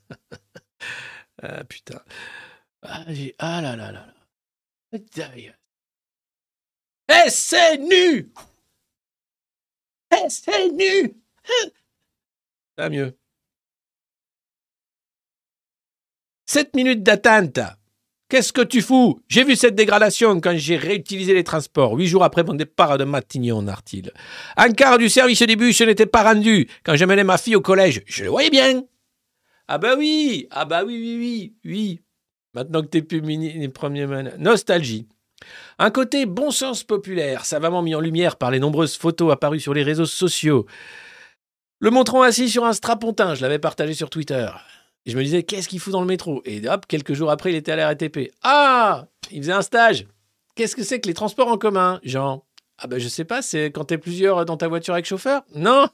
Speaker 5: ah putain. Ah, j'ai- ah là là là là. Eh, c'est nu Eh, c'est nu va mieux. 7 minutes d'attente. Qu'est-ce que tu fous? J'ai vu cette dégradation quand j'ai réutilisé les transports, huit jours après mon départ de Matignon, Nartil. Un quart du service des bus n'était pas rendu quand je menais ma fille au collège. Je le voyais bien. Ah bah oui, ah bah oui, oui, oui, oui. Maintenant que t'es plus mini, les premiers man- Nostalgie. Un côté bon sens populaire, savamment mis en lumière par les nombreuses photos apparues sur les réseaux sociaux. Le montrant assis sur un strapontin, je l'avais partagé sur Twitter. Et je me disais, qu'est-ce qu'il fout dans le métro? Et hop, quelques jours après, il était à la RATP. Ah Il faisait un stage. Qu'est-ce que c'est que les transports en commun, Jean? Ah ben je sais pas, c'est quand t'es plusieurs dans ta voiture avec chauffeur? Non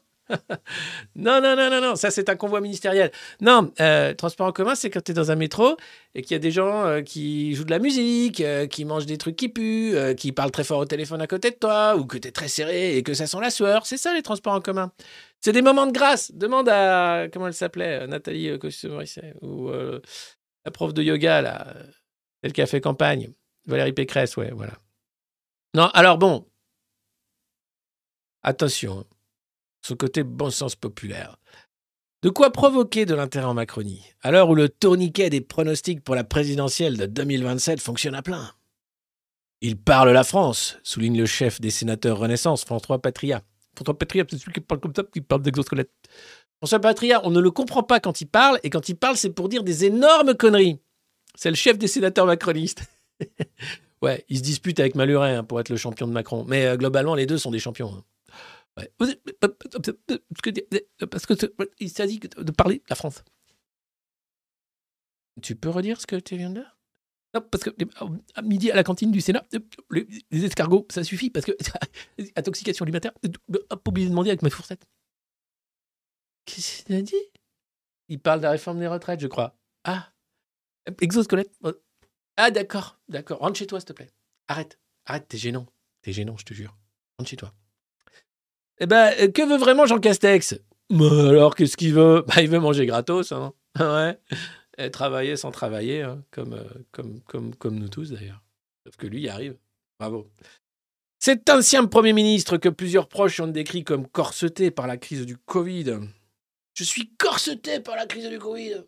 Speaker 5: non, non, non, non, non, ça c'est un convoi ministériel. Non, euh, transport en commun, c'est quand tu es dans un métro et qu'il y a des gens euh, qui jouent de la musique, euh, qui mangent des trucs qui puent, euh, qui parlent très fort au téléphone à côté de toi, ou que tu es très serré et que ça sent la sueur. C'est ça les transports en commun. C'est des moments de grâce. Demande à, comment elle s'appelait, Nathalie Cossu-Morisset, ou la prof de yoga, là, celle qui a fait campagne, Valérie Pécresse, ouais, voilà. Non, alors bon, attention, ce côté bon sens populaire. De quoi provoquer de l'intérêt en Macronie, à l'heure où le tourniquet des pronostics pour la présidentielle de 2027 fonctionne à plein? Il parle la France, souligne le chef des sénateurs Renaissance, François Patria. François Patria, c'est celui qui parle comme ça, qui parle d'exosquelette. François Patria, on ne le comprend pas quand il parle, et quand il parle, c'est pour dire des énormes conneries. C'est le chef des sénateurs macronistes. ouais, il se dispute avec Maluret hein, pour être le champion de Macron. Mais euh, globalement, les deux sont des champions. hein. Parce que il s'agit de parler de la France. Tu peux redire ce que tu viens de dire? Non, parce que à midi à la cantine du Sénat, les, les escargots, ça suffit parce que intoxication alimentaire. Pas oublier de demander avec ma fourchette. Qu'est-ce qu'il a dit? Il parle de la réforme des retraites, je crois. Ah, exosquelette. Ah, d'accord, d'accord. Rentre chez toi, s'il te plaît. Arrête, arrête, t'es gênant. T'es gênant, je te jure. Rentre chez toi. Eh ben, que veut vraiment Jean Castex? Bah Alors, qu'est-ce qu'il veut? Bah, Il veut manger gratos, hein. ouais. Et travailler sans travailler, hein, comme, euh, comme, comme, comme nous tous d'ailleurs. Sauf que lui y arrive. Bravo. Cet ancien Premier ministre que plusieurs proches ont décrit comme corseté par la crise du Covid. Je suis corseté par la crise du Covid.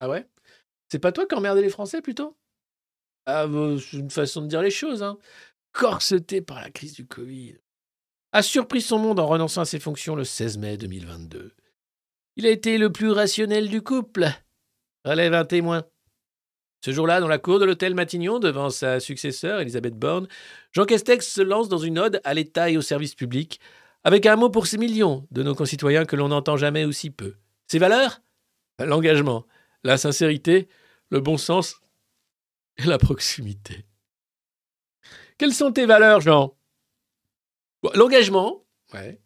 Speaker 5: Ah ouais? C'est pas toi qui emmerdais les Français plutôt? Ah, bah, c'est une façon de dire les choses. Hein. Corseté par la crise du Covid a surpris son monde en renonçant à ses fonctions le 16 mai 2022. Il a été le plus rationnel du couple, relève un témoin. Ce jour-là, dans la cour de l'hôtel Matignon, devant sa successeur, Elisabeth Borne, Jean Castex se lance dans une ode à l'État et au service public, avec un mot pour ces millions de nos concitoyens que l'on n'entend jamais aussi peu. Ses valeurs? L'engagement, la sincérité, le bon sens et la proximité. Quelles sont tes valeurs, Jean? L'engagement, ouais.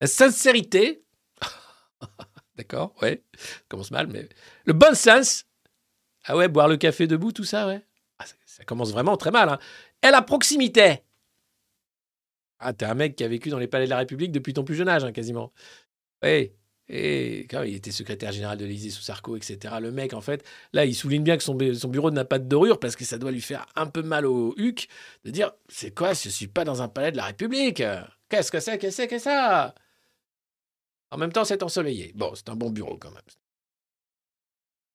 Speaker 5: La sincérité, d'accord, ouais, ça commence mal, mais le bon sens, ah ouais, boire le café debout, tout ça, ouais. Ah, ça, ça, commence vraiment très mal. Hein. Et la proximité. Ah, t'es un mec qui a vécu dans les palais de la République depuis ton plus jeune âge, hein, quasiment. Ouais. Et quand il était secrétaire général de l'Élysée sous Sarko, etc. Le mec, en fait, là, il souligne bien que son, bureau n'a pas de dorure parce que ça doit lui faire un peu mal au huc de dire c'est quoi, je suis pas dans un palais de la République? Qu'est-ce que c'est, qu'est-ce que c'est que ça? En même temps, c'est ensoleillé. Bon, c'est un bon bureau quand même.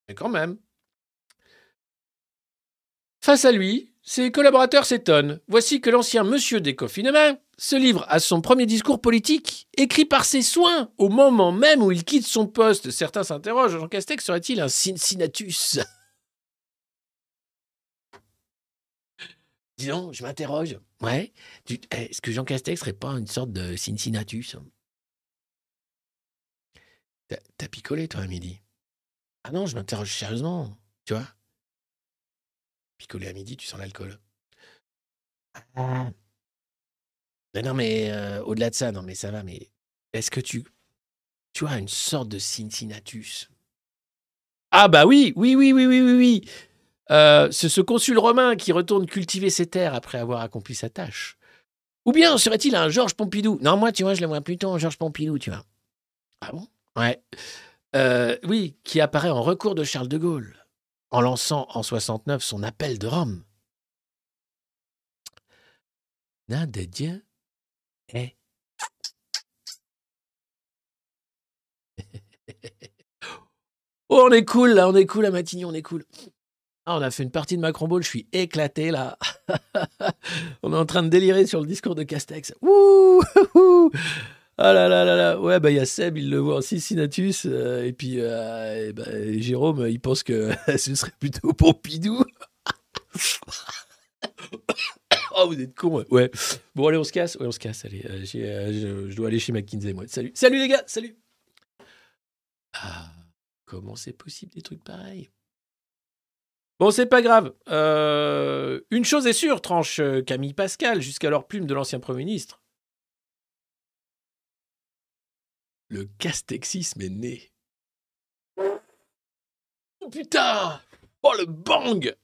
Speaker 5: Mais quand même. Face à lui, ses collaborateurs s'étonnent. Voici que l'ancien monsieur des confinements se livre à son premier discours politique, écrit par ses soins, au moment même où il quitte son poste. Certains s'interrogent, Jean Castex serait-il un Cincinnatus Dis donc, je m'interroge. Ouais. Tu- Est-ce que Jean Castex serait pas une sorte de Cincinnatus T'as picolé, toi, à midi? Ah non, je m'interroge sérieusement, tu vois. Picolé à midi, tu sens l'alcool. Ah. Mais non, mais euh, au-delà de ça, non, mais ça va, mais est-ce que tu. Tu as une sorte de Cincinnatus? Ah, bah oui, oui, oui, oui, oui, oui, oui. Euh, c'est ce consul romain qui retourne cultiver ses terres après avoir accompli sa tâche. Ou bien serait-il un Georges Pompidou? Non, moi, tu vois, je le vois plutôt en Georges Pompidou, tu vois. Ah bon? Ouais. Euh, oui, qui apparaît en recours de Charles de Gaulle, en lançant en 69 son appel de Rome. Nom de Dieu est. oh, on est cool là, on est cool à Matignon, on est cool. Ah, on a fait une partie de Macron Ball, je suis éclaté là. on est en train de délirer sur le discours de Castex. Ouh Ah là là là là. Ouais, bah il y a Seb, il le voit en Cincinnatus. Euh, et puis euh, bah, Jérôme, il pense que ce serait plutôt Pompidou. oh, vous êtes con. Ouais. Bon, allez, on se casse. Ouais, on se casse. Allez, euh, je, je, dois aller chez McKinsey, moi. Salut. Salut les gars, salut. Ah, comment c'est possible des trucs pareils? Bon, c'est pas grave. Euh, une chose est sûre, tranche euh, Camille Pascal, jusqu'alors plume de l'ancien Premier ministre. Le castexisme est né. Oh putain Oh le bang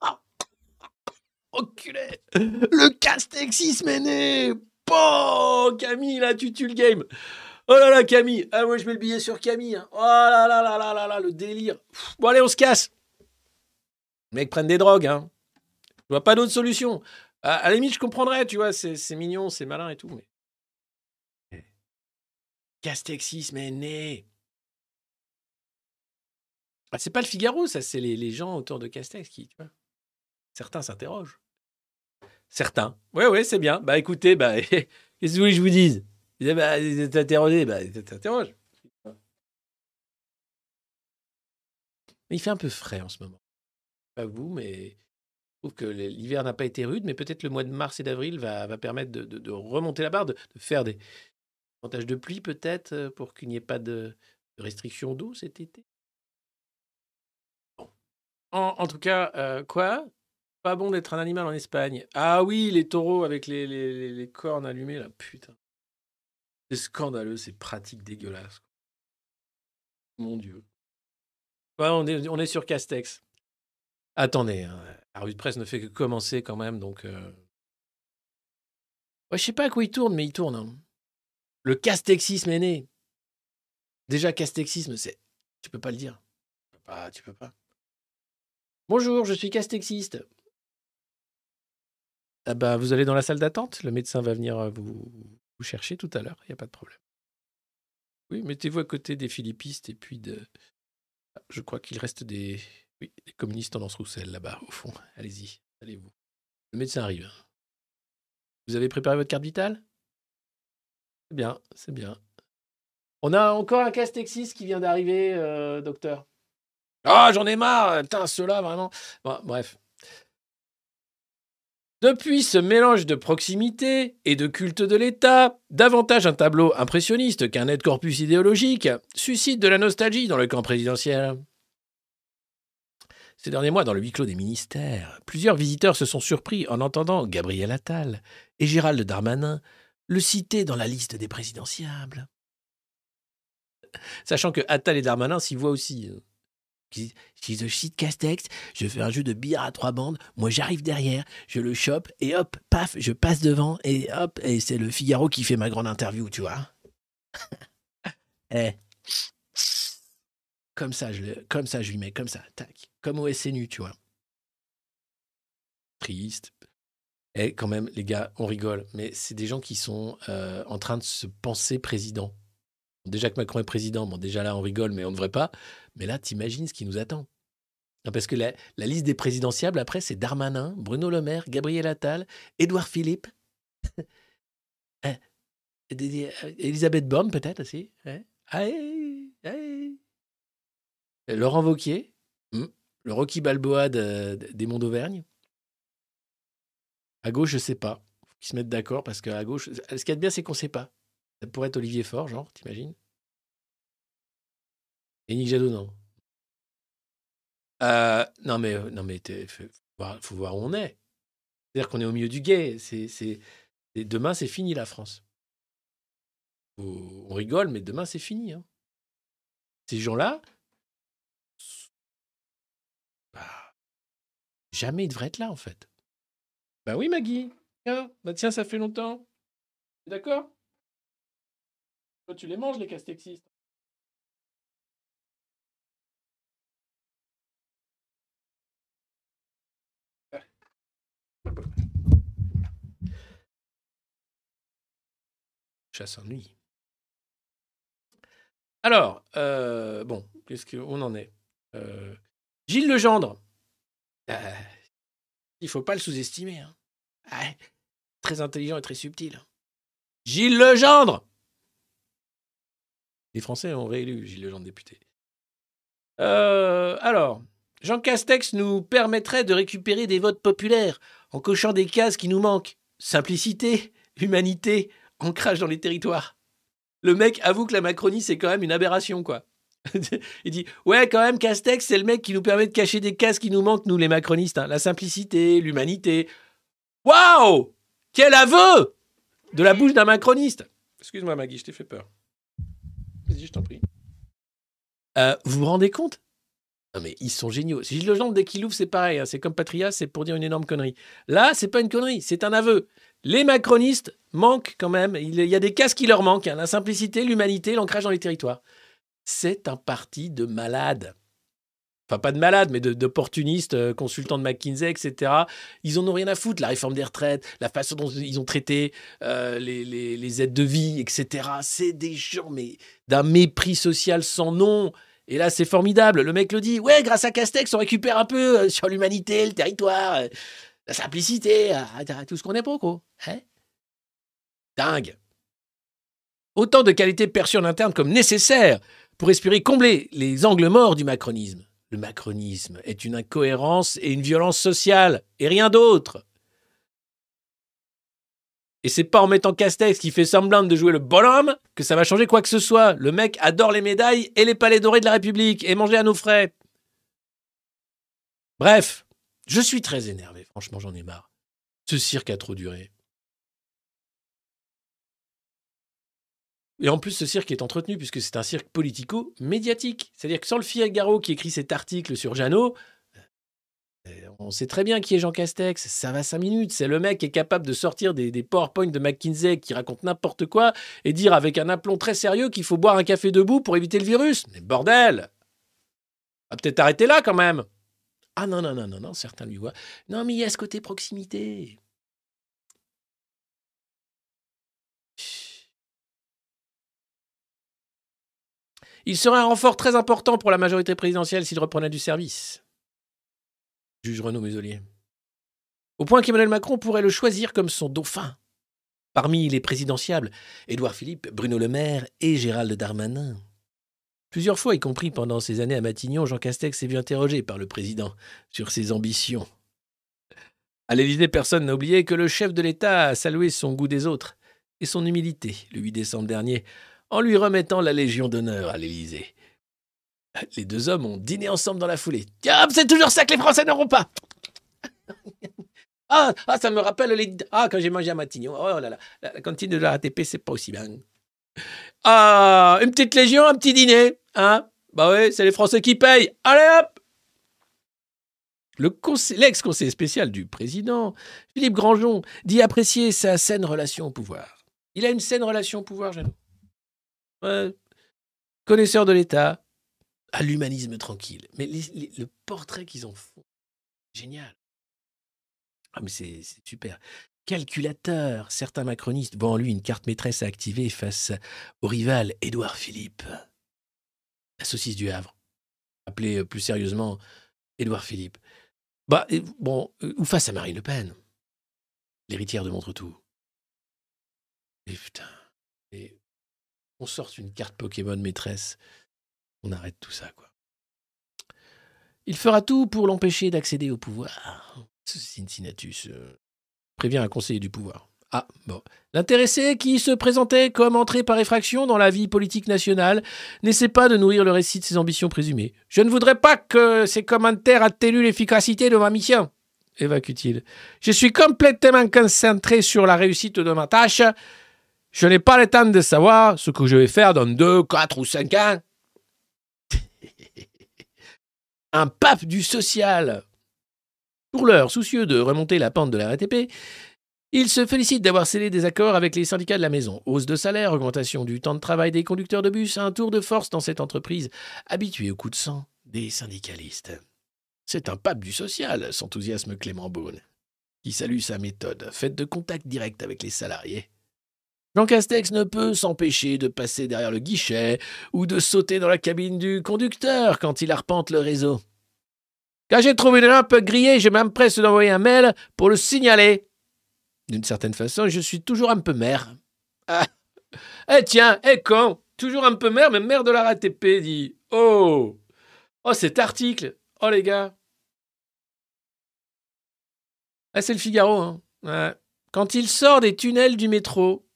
Speaker 5: Enculé Le castexisme est né Oh Camille, là, tu tues le game Oh là là, Camille Ah, moi, je mets le billet sur Camille. Hein. Oh là là là là là là, le délire Bon, allez, on se casse les mecs prennent des drogues, hein. Je vois pas d'autre solution. À, la limite, je comprendrais, tu vois, c'est mignon, c'est malin et tout, mais. Castexisme est né. Ah, c'est pas le Figaro, ça, c'est les, gens autour de Castex qui. Certains s'interrogent. Certains. Ouais, ouais, c'est bien. Bah écoutez, bah, qu'est-ce que vous voulez que je vous dise? Bah, T'interroger, bah, il fait un peu frais en ce moment pas vous, mais je trouve que l'hiver n'a pas été rude, mais peut-être le mois de mars et d'avril va, permettre de, remonter la barre, de faire des montages de pluie peut-être euh, pour qu'il n'y ait pas de, restrictions d'eau cet été? Bon. En, tout cas, euh, quoi? Pas bon d'être un animal en Espagne. Ah oui, les taureaux avec les, les, cornes allumées, là, putain. C'est scandaleux, c'est pratique dégueulasse. Mon Dieu. On, est, on est sur Castex. Attendez, hein, la revue de presse ne fait que commencer quand même, donc. Euh... Ouais, je sais pas à quoi il tourne, mais il tourne. Hein. Le castexisme est né. Déjà, castexisme, c'est. Tu peux pas le dire. Tu peux pas. Tu peux pas. Bonjour, je suis castexiste. Ah bah, vous allez dans la salle d'attente. Le médecin va venir euh, vous, chercher tout à l'heure. Il n'y a pas de problème. Oui, mettez-vous à côté des philippistes et puis de. Ah, je crois qu'il reste des, oui, les communistes tendance Roussel, là-bas, au fond. Allez-y, allez-vous. Le médecin arrive. Vous avez préparé votre carte vitale? C'est bien, c'est bien. On a encore un castexis qui vient d'arriver, euh, docteur. Ah, j'en ai marre Putain, ceux-là, vraiment. bref. Depuis ce mélange de proximité et de culte de l'État, davantage un tableau impressionniste qu'un net corpus idéologique suscite de la nostalgie dans le camp présidentiel. Ces derniers mois, dans le huis clos des ministères, plusieurs visiteurs se sont surpris en entendant Gabriel Attal et Gérald Darmanin le citer dans la liste des présidentiables. Sachant que Attal et Darmanin s'y voient aussi. Si je cite Castex, je fais un jeu de billard à trois bandes, moi j'arrive derrière, je le chope, et hop, paf, je passe devant, et hop, et c'est le Figaro qui fait ma grande interview, tu vois. eh, comme ça, je le, comme ça, je lui mets comme ça, tac, comme au SNU, tu vois. Triste. Et quand même, les gars, on rigole, mais c'est des gens qui sont euh, en train de se penser président. Déjà que Macron est président, bon, déjà là, on rigole, mais on ne devrait pas. Mais là, t'imagines ce qui nous attend. Parce que la, liste des présidentiables, après, c'est Darmanin, Bruno Le Maire, Gabriel Attal, Édouard Philippe, hein, Elisabeth Borne, peut-être aussi. Hein? Laurent Vauquier, hmm, le Rocky Balboa des Monts d'Auvergne. À gauche, je sais pas. Faut qu'ils se mettent d'accord parce qu'à gauche, ce qu'il y a de bien, c'est qu'on sait pas. Ça pourrait être Olivier Faure, genre, t'imagines? Et Nick Jadot, non. Euh, non, mais, euh, non, il faut, voir- où on est. C'est-à-dire qu'on est au milieu du guet. C'est, c'est, demain, c'est fini la France. On rigole, mais demain, c'est fini. hein. Ces gens-là, bah, jamais ils devraient être là, en fait. Bah oui, Maggie. Tiens, bah tiens, ça fait longtemps. D'accord? Toi, tu les manges, les castexistes. Chasse ennui. Alors, euh, bon, qu'est-ce qu'on en est? Euh, Gilles Legendre. Euh, il faut pas le sous-estimer. hein. Ouais, très intelligent et très subtil. Gilles Legendre Les Français ont réélu Gilles Legendre député. Euh, alors, Jean Castex nous permettrait de récupérer des votes populaires en cochant des cases qui nous manquent. Simplicité, humanité, ancrage dans les territoires. Le mec avoue que la Macronie, c'est quand même une aberration, quoi. Il dit Ouais, quand même, Castex, c'est le mec qui nous permet de cacher des cases qui nous manquent, nous, les macronistes. hein. La simplicité, l'humanité. Waouh Quel aveu De la bouche d'un macroniste Excuse-moi, Maggie, je t'ai fait peur. Vas-y, je t'en prie. Euh, vous vous rendez compte? Non, mais ils sont géniaux. Gilles Legendre, dès qu'il ouvre, c'est pareil. hein. C'est comme Patria, c'est pour dire une énorme connerie. Là, c'est pas une connerie, c'est un aveu. Les macronistes manquent quand même. Il y a des cases qui leur manquent. hein. La simplicité, l'humanité, l'ancrage dans les territoires. C'est un parti de malades. Enfin, pas de malades, mais de- d'opportunistes, euh, consultants de McKinsey, etc. Ils en ont rien à foutre. La réforme des retraites, la façon dont ils ont traité euh, les, aides de vie, etc. C'est des gens, mais d'un mépris social sans nom. Et là, c'est formidable. Le mec le dit. Ouais, grâce à Castex, on récupère un peu euh, sur l'humanité, le territoire, la simplicité, tout ce qu'on est pour, quoi. Hein? Dingue. Autant de qualités perçues en interne comme nécessaires pour espérer combler les angles morts du macronisme. Le macronisme est une incohérence et une violence sociale, et rien d'autre. Et c'est pas en mettant Castex qui fait semblant de jouer le bonhomme que ça va changer quoi que ce soit. Le mec adore les médailles et les palais dorés de la République et manger à nos frais. Bref, je suis très énervé, franchement j'en ai marre. Ce cirque a trop duré. Et en plus, ce cirque est entretenu puisque c'est un cirque politico-médiatique. C'est-à-dire que sans le Figaro qui écrit cet article sur Jeannot, euh, on sait très bien qui est Jean Castex. Ça va cinq minutes. C'est le mec qui est capable de sortir des, des PowerPoint de McKinsey qui racontent n'importe quoi et dire avec un aplomb très sérieux qu'il faut boire un café debout pour éviter le virus. Mais bordel Va peut-être arrêter là quand même. Ah non, non, non, non, non, certains lui voient. Non, mais il y a ce côté proximité. Il serait un renfort très important pour la majorité présidentielle s'il reprenait du service. Juge Renaud Muselier. Au point qu'Emmanuel Macron pourrait le choisir comme son dauphin. Parmi les présidentiables, Édouard Philippe, Bruno Le Maire et Gérald Darmanin. Plusieurs fois, y compris pendant ses années à Matignon, Jean Castex s'est vu interrogé par le président sur ses ambitions. À l'Élysée, personne n'a oublié que le chef de l'État a salué son goût des autres et son humilité le 8 décembre dernier en lui remettant la Légion d'honneur à l'Élysée. Les deux hommes ont dîné ensemble dans la foulée. Ah, c'est toujours ça que les Français n'auront pas. ah, ah, ça me rappelle les. Ah, quand j'ai mangé à Matignon. Oh là là, la cantine de la RATP, c'est pas aussi bien. Ah, une petite Légion, un petit dîner. Hein Bah ouais, c'est les Français qui payent. Allez hop le conseil- L'ex-conseiller spécial du président, Philippe Grandjean, dit apprécier sa saine relation au pouvoir. Il a une saine relation au pouvoir, Jeannot. Connaisseur de l'État, à l'humanisme tranquille. Mais le portrait qu'ils en font, génial. Ah, mais c'est super. Calculateur, certains macronistes voient en lui une carte maîtresse à activer face au rival Édouard Philippe. La saucisse du Havre. Appelé euh, plus sérieusement Édouard Philippe. Bah, bon, euh, ou face à Marine Le Pen, l'héritière de Montretout. Et putain, on sorte une carte Pokémon maîtresse, on arrête tout ça, quoi. Il fera tout pour l'empêcher d'accéder au pouvoir. Cincinnatus euh, prévient un conseiller du pouvoir. Ah, bon. L'intéressé, qui se présentait comme entré par effraction dans la vie politique nationale, n'essaie pas de nourrir le récit de ses ambitions présumées. Je ne voudrais pas que ces commentaires atténuent l'efficacité de ma mission, évacue-t-il. Je suis complètement concentré sur la réussite de ma tâche. Je n'ai pas le temps de savoir ce que je vais faire dans deux, quatre ou cinq ans. Un pape du social. Pour l'heure, soucieux de remonter la pente de la RATP, il se félicite d'avoir scellé des accords avec les syndicats de la maison. Hausse de salaire, augmentation du temps de travail des conducteurs de bus, un tour de force dans cette entreprise habituée au coup de sang des syndicalistes. C'est un pape du social, s'enthousiasme Clément Beaune, qui salue sa méthode, faite de contact direct avec les salariés. Jean Castex ne peut s'empêcher de passer derrière le guichet ou de sauter dans la cabine du conducteur quand il arpente le réseau. Quand j'ai trouvé une lampe grillée, je m'empresse d'envoyer un mail pour le signaler. D'une certaine façon, je suis toujours un peu maire. Ah Eh tiens, eh con Toujours un peu maire, mais maire de la RATP, dit. Oh Oh, cet article Oh, les gars Ah, c'est le Figaro, hein. Quand il sort des tunnels du métro,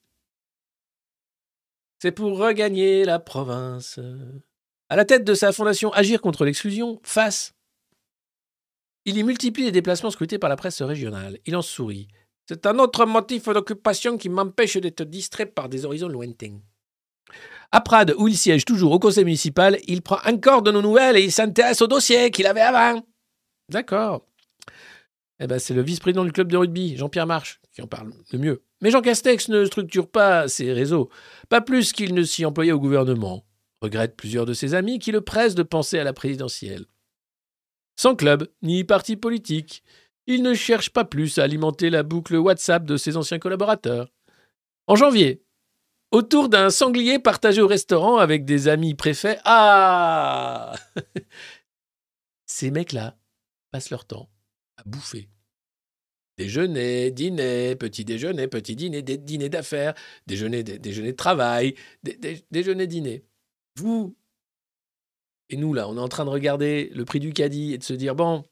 Speaker 5: c'est pour regagner la province. À la tête de sa fondation Agir contre l'exclusion, face, il y multiplie les déplacements scrutés par la presse régionale. Il en sourit. C'est un autre motif d'occupation qui m'empêche d'être distrait par des horizons lointains. À Prades, où il siège toujours au conseil municipal, il prend encore de nos nouvelles et il s'intéresse au dossier qu'il avait avant. D'accord. Eh ben, c'est le vice-président du club de rugby, Jean-Pierre Marche, qui en parle le mieux. Mais Jean Castex ne structure pas ses réseaux, pas plus qu'il ne s'y employait au gouvernement. Regrette plusieurs de ses amis qui le pressent de penser à la présidentielle. Sans club, ni parti politique, il ne cherche pas plus à alimenter la boucle WhatsApp de ses anciens collaborateurs. En janvier, autour d'un sanglier partagé au restaurant avec des amis préfets, ah Ces mecs-là passent leur temps à bouffer. Déjeuner, dîner, petit déjeuner, petit dîner, dîner d'affaires, déjeuner, déjeuner de travail, déjeuner, dîner. Vous et nous, là, on est en train de regarder le prix du caddie et de se dire, bon,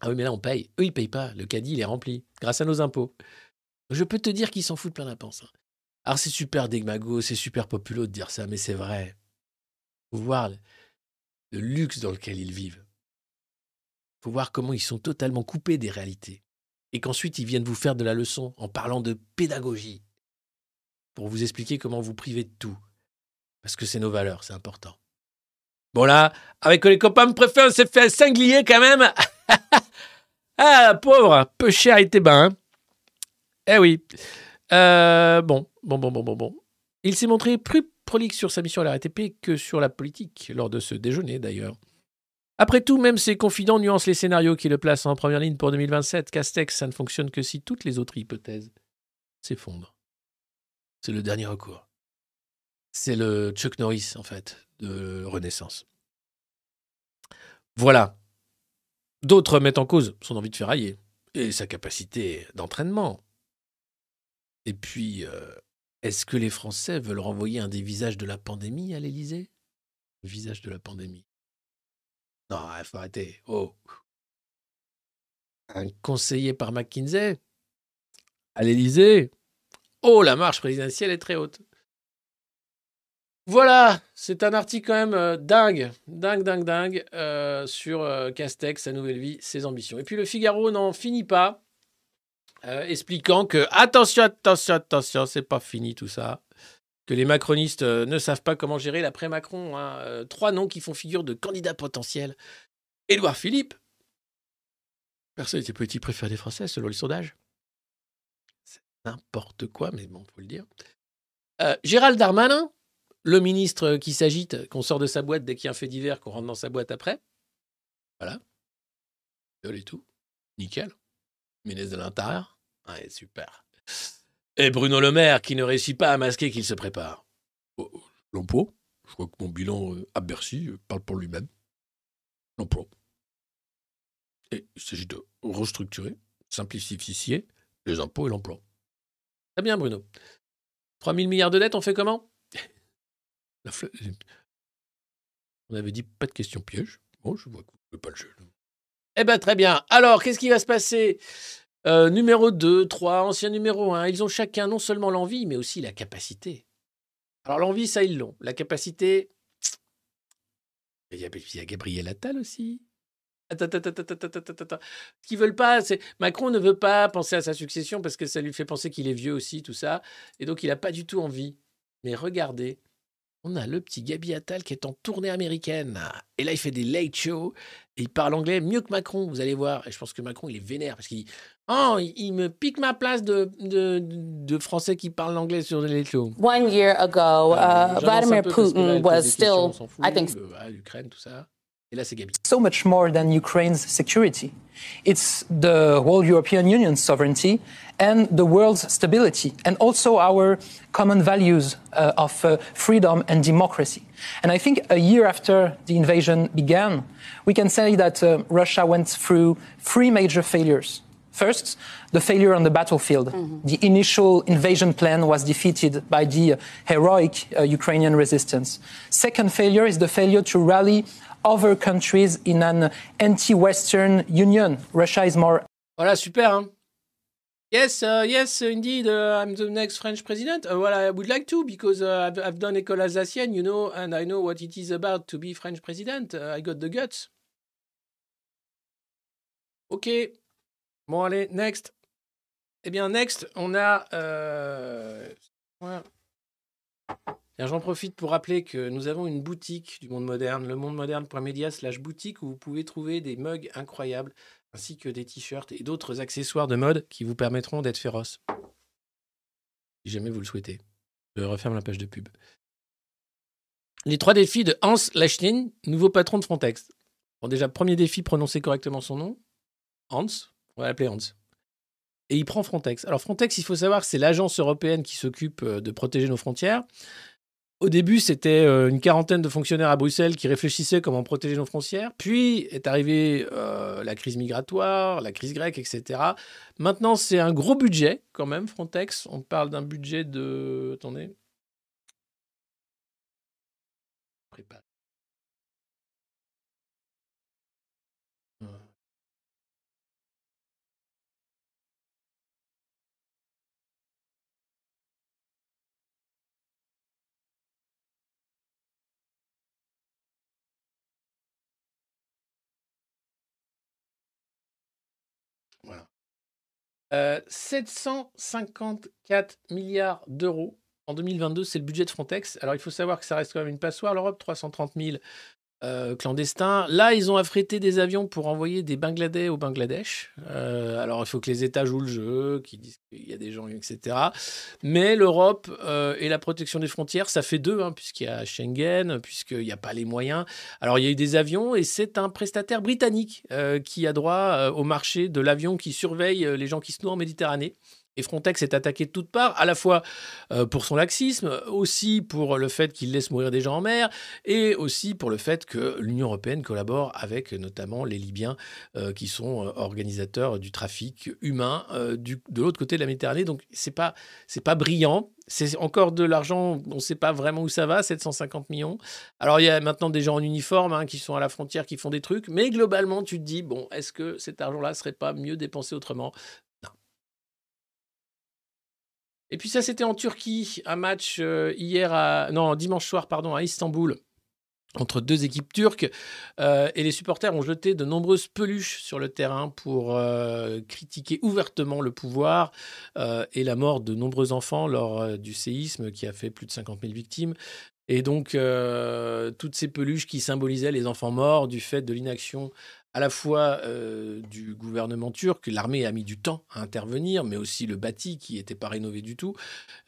Speaker 5: ah oui, mais là, on paye. Eux, ils payent pas. Le caddie, il est rempli grâce à nos impôts. Je peux te dire qu'ils s'en foutent plein la panse. Hein. Alors, c'est super dégmago, c'est super populo de dire ça, mais c'est vrai. Faut voir le luxe dans lequel ils vivent. Faut voir comment ils sont totalement coupés des réalités. Et qu'ensuite, ils viennent vous faire de la leçon en parlant de pédagogie. Pour vous expliquer comment vous priver de tout. Parce que c'est nos valeurs, c'est important. Bon là, avec les copains me préfèrent, on s'est fait un singlier quand même. ah, pauvre, peu cher et bain. Hein. eh oui. Euh, bon, bon, bon, bon, bon, bon. Il s'est montré plus prolixe sur sa mission à la que sur la politique, lors de ce déjeuner d'ailleurs. Après tout, même ses confidents nuancent les scénarios qui le placent en première ligne pour 2027. Castex, ça ne fonctionne que si toutes les autres hypothèses s'effondrent. C'est le dernier recours. C'est le Chuck Norris, en fait, de Renaissance. Voilà. D'autres mettent en cause son envie de ferrailler et sa capacité d'entraînement. Et puis, euh, est-ce que les Français veulent renvoyer un des visages de la pandémie à l'Élysée? Visage de la pandémie. Non, il faut arrêter. Oh. Un conseiller par McKinsey à l'Élysée. Oh, la marche présidentielle est très haute. Voilà, c'est un article quand même euh, dingue, dingue, dingue, dingue euh, sur euh, Castex, sa nouvelle vie, ses ambitions. Et puis le Figaro n'en finit pas, expliquant que attention, attention, attention, c'est pas fini tout ça, que les macronistes ne savent pas comment gérer l'après-Macron. Hein. trois noms qui font figure de candidats potentiels. Édouard Philippe, personnalité petit préféré des Français selon le sondage. C'est n'importe quoi, mais bon, faut le dire. Gérald Darmanin, le ministre qui s'agite, qu'on sort de sa boîte dès qu'il y a un fait divers, qu'on rentre dans sa boîte après. Voilà. Et tout. Nickel. Ministre de l'Intérieur. Ouais, super. Et Bruno Le Maire qui ne réussit pas à masquer qu'il se prépare. L'emploi. Je crois que mon bilan euh, à Bercy euh, parle pour lui-même. L'emploi. Et il s'agit de restructurer, simplifier les impôts et l'emploi. Très bien, Bruno. 3 000 milliards de dettes, on fait comment? On avait dit pas de questions pièges. Bon, je vois que vous pas le jeu. Eh bien, très bien. Alors, qu'est-ce qui va se passer? Euh, numéro 2, 3, ancien numéro 1, ils ont chacun non seulement l'envie, mais aussi la capacité. Alors l'envie, ça, ils l'ont. La capacité, il y a, il y Gabriel Attal aussi. Ce qu'ils veulent pas, c'est Macron ne veut pas penser à sa succession parce que ça lui fait penser qu'il est vieux aussi, tout ça, et donc il n'a pas du tout envie. Mais regardez, on a le petit Gabi Attal qui est en tournée américaine. Et là, il fait des late shows. Et il parle anglais mieux que Macron, vous allez voir. Et je pense que Macron, il est vénère parce qu'il Oh, il, me pique ma place de, de, de Français qui parle anglais sur les late shows.
Speaker 6: One year ago,
Speaker 5: Euh,
Speaker 6: uh, Vladimir Putin was still, I think,
Speaker 5: euh, ah, l'Ukraine, tout ça.
Speaker 7: So much more than Ukraine's security. It's the whole European Union's sovereignty and the world's stability, and also our common values uh, of uh, freedom and democracy. And I think a year after the invasion began, we can say that uh, Russia went through three major failures. First, the failure on the battlefield. The initial invasion plan was defeated by the uh, heroic uh, Ukrainian resistance. Second failure is the failure to rally other countries in an anti-Western union. Russia is more
Speaker 5: Voilà, super. Hein yes, uh, yes, indeed, uh, I'm the next French president. Uh, well, I would like to because uh, I've, I've done école alsacienne, you know, and I know what it is about to be French president. Uh, I got the guts. Ok. Bon, allez, next. Eh bien, next, on a. Euh... J'en profite pour rappeler que nous avons une boutique du monde moderne, le monde slash boutique, où vous pouvez trouver des mugs incroyables, ainsi que des t-shirts et d'autres accessoires de mode qui vous permettront d'être féroce. Si jamais vous le souhaitez. Je referme la page de pub. Les trois défis de Hans Lachtin, nouveau patron de Frontex. Bon, déjà, premier défi, prononcer correctement son nom. Hans, on va l'appeler Hans. Et il prend Frontex. Alors Frontex, il faut savoir c'est l'agence européenne qui s'occupe euh, de protéger nos frontières. Au début, c'était euh, une quarantaine de fonctionnaires à Bruxelles qui réfléchissaient comment protéger nos frontières. Puis est arrivée euh, la crise migratoire, la crise grecque, etc. Maintenant, c'est un gros budget quand même, Frontex. On parle d'un budget de... Attendez. Prépare. Euh, 754 milliards d'euros en 2022, c'est le budget de Frontex. Alors, il faut savoir que ça reste quand même une passoire, l'Europe, 330 000 euh, clandestins. Là, ils ont affrété des avions pour envoyer des Bangladais au Bangladesh. Euh, alors, il faut que les États jouent le jeu, qu'ils disent qu'il y a des gens, etc. Mais l'Europe euh, et la protection des frontières, ça fait deux, hein, puisqu'il y a Schengen, puisqu'il n'y a pas les moyens. Alors, il y a eu des avions et c'est un prestataire britannique qui a droit au marché de l'avion qui surveille les gens qui se noient en Méditerranée. Et Frontex est attaqué de toutes parts, à la fois euh, pour son laxisme, aussi pour le fait qu'il laisse mourir des gens en mer, et aussi pour le fait que l'Union européenne collabore avec notamment les Libyens euh, qui sont euh, organisateurs du trafic humain du- de l'autre côté de la Méditerranée. Donc c'est pas pas brillant. C'est encore de l'argent, on ne sait pas vraiment où ça va, 750 millions. Alors il y a maintenant des gens en uniforme hein, qui sont à la frontière, qui font des trucs, mais globalement tu te dis, bon, est-ce que cet argent-là serait pas mieux dépensé autrement Et puis ça, c'était en Turquie, un match euh, hier à non dimanche soir pardon à Istanbul entre deux équipes turques euh, et les supporters ont jeté de nombreuses peluches sur le terrain pour euh, critiquer ouvertement le pouvoir et la mort de nombreux enfants lors du séisme qui a fait plus de 50 000 victimes. Et donc, toutes ces peluches qui symbolisaient les enfants morts du fait de l'inaction à la fois euh, du gouvernement turc, l'armée a mis du temps à intervenir, mais aussi le bâti qui n'était pas rénové du tout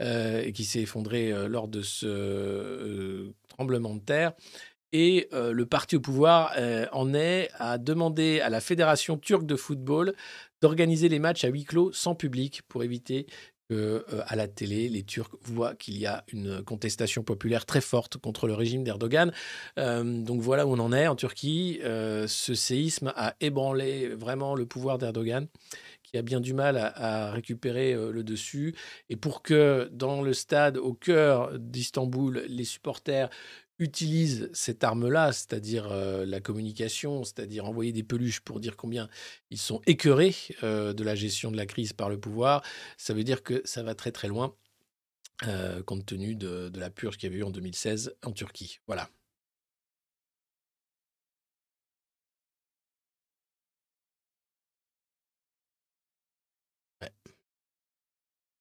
Speaker 5: euh, et qui s'est effondré euh, lors de ce tremblement de terre. Et le parti au pouvoir en est à demander à la Fédération turque de football d'organiser les matchs à huis clos sans public pour éviter euh, à la télé, les Turcs voient qu'il y a une contestation populaire très forte contre le régime d'Erdogan. Euh, donc voilà où on en est en Turquie. Euh, ce séisme a ébranlé vraiment le pouvoir d'Erdogan qui a bien du mal à, à récupérer le dessus. Et pour que dans le stade au cœur d'Istanbul, les supporters utilisent cette arme-là, c'est-à-dire euh, la communication, c'est-à-dire envoyer des peluches pour dire combien ils sont écœurés euh, de la gestion de la crise par le pouvoir, ça veut dire que ça va très très loin, euh, compte tenu de, de la purge qu'il y avait eu en 2016 en Turquie. Voilà.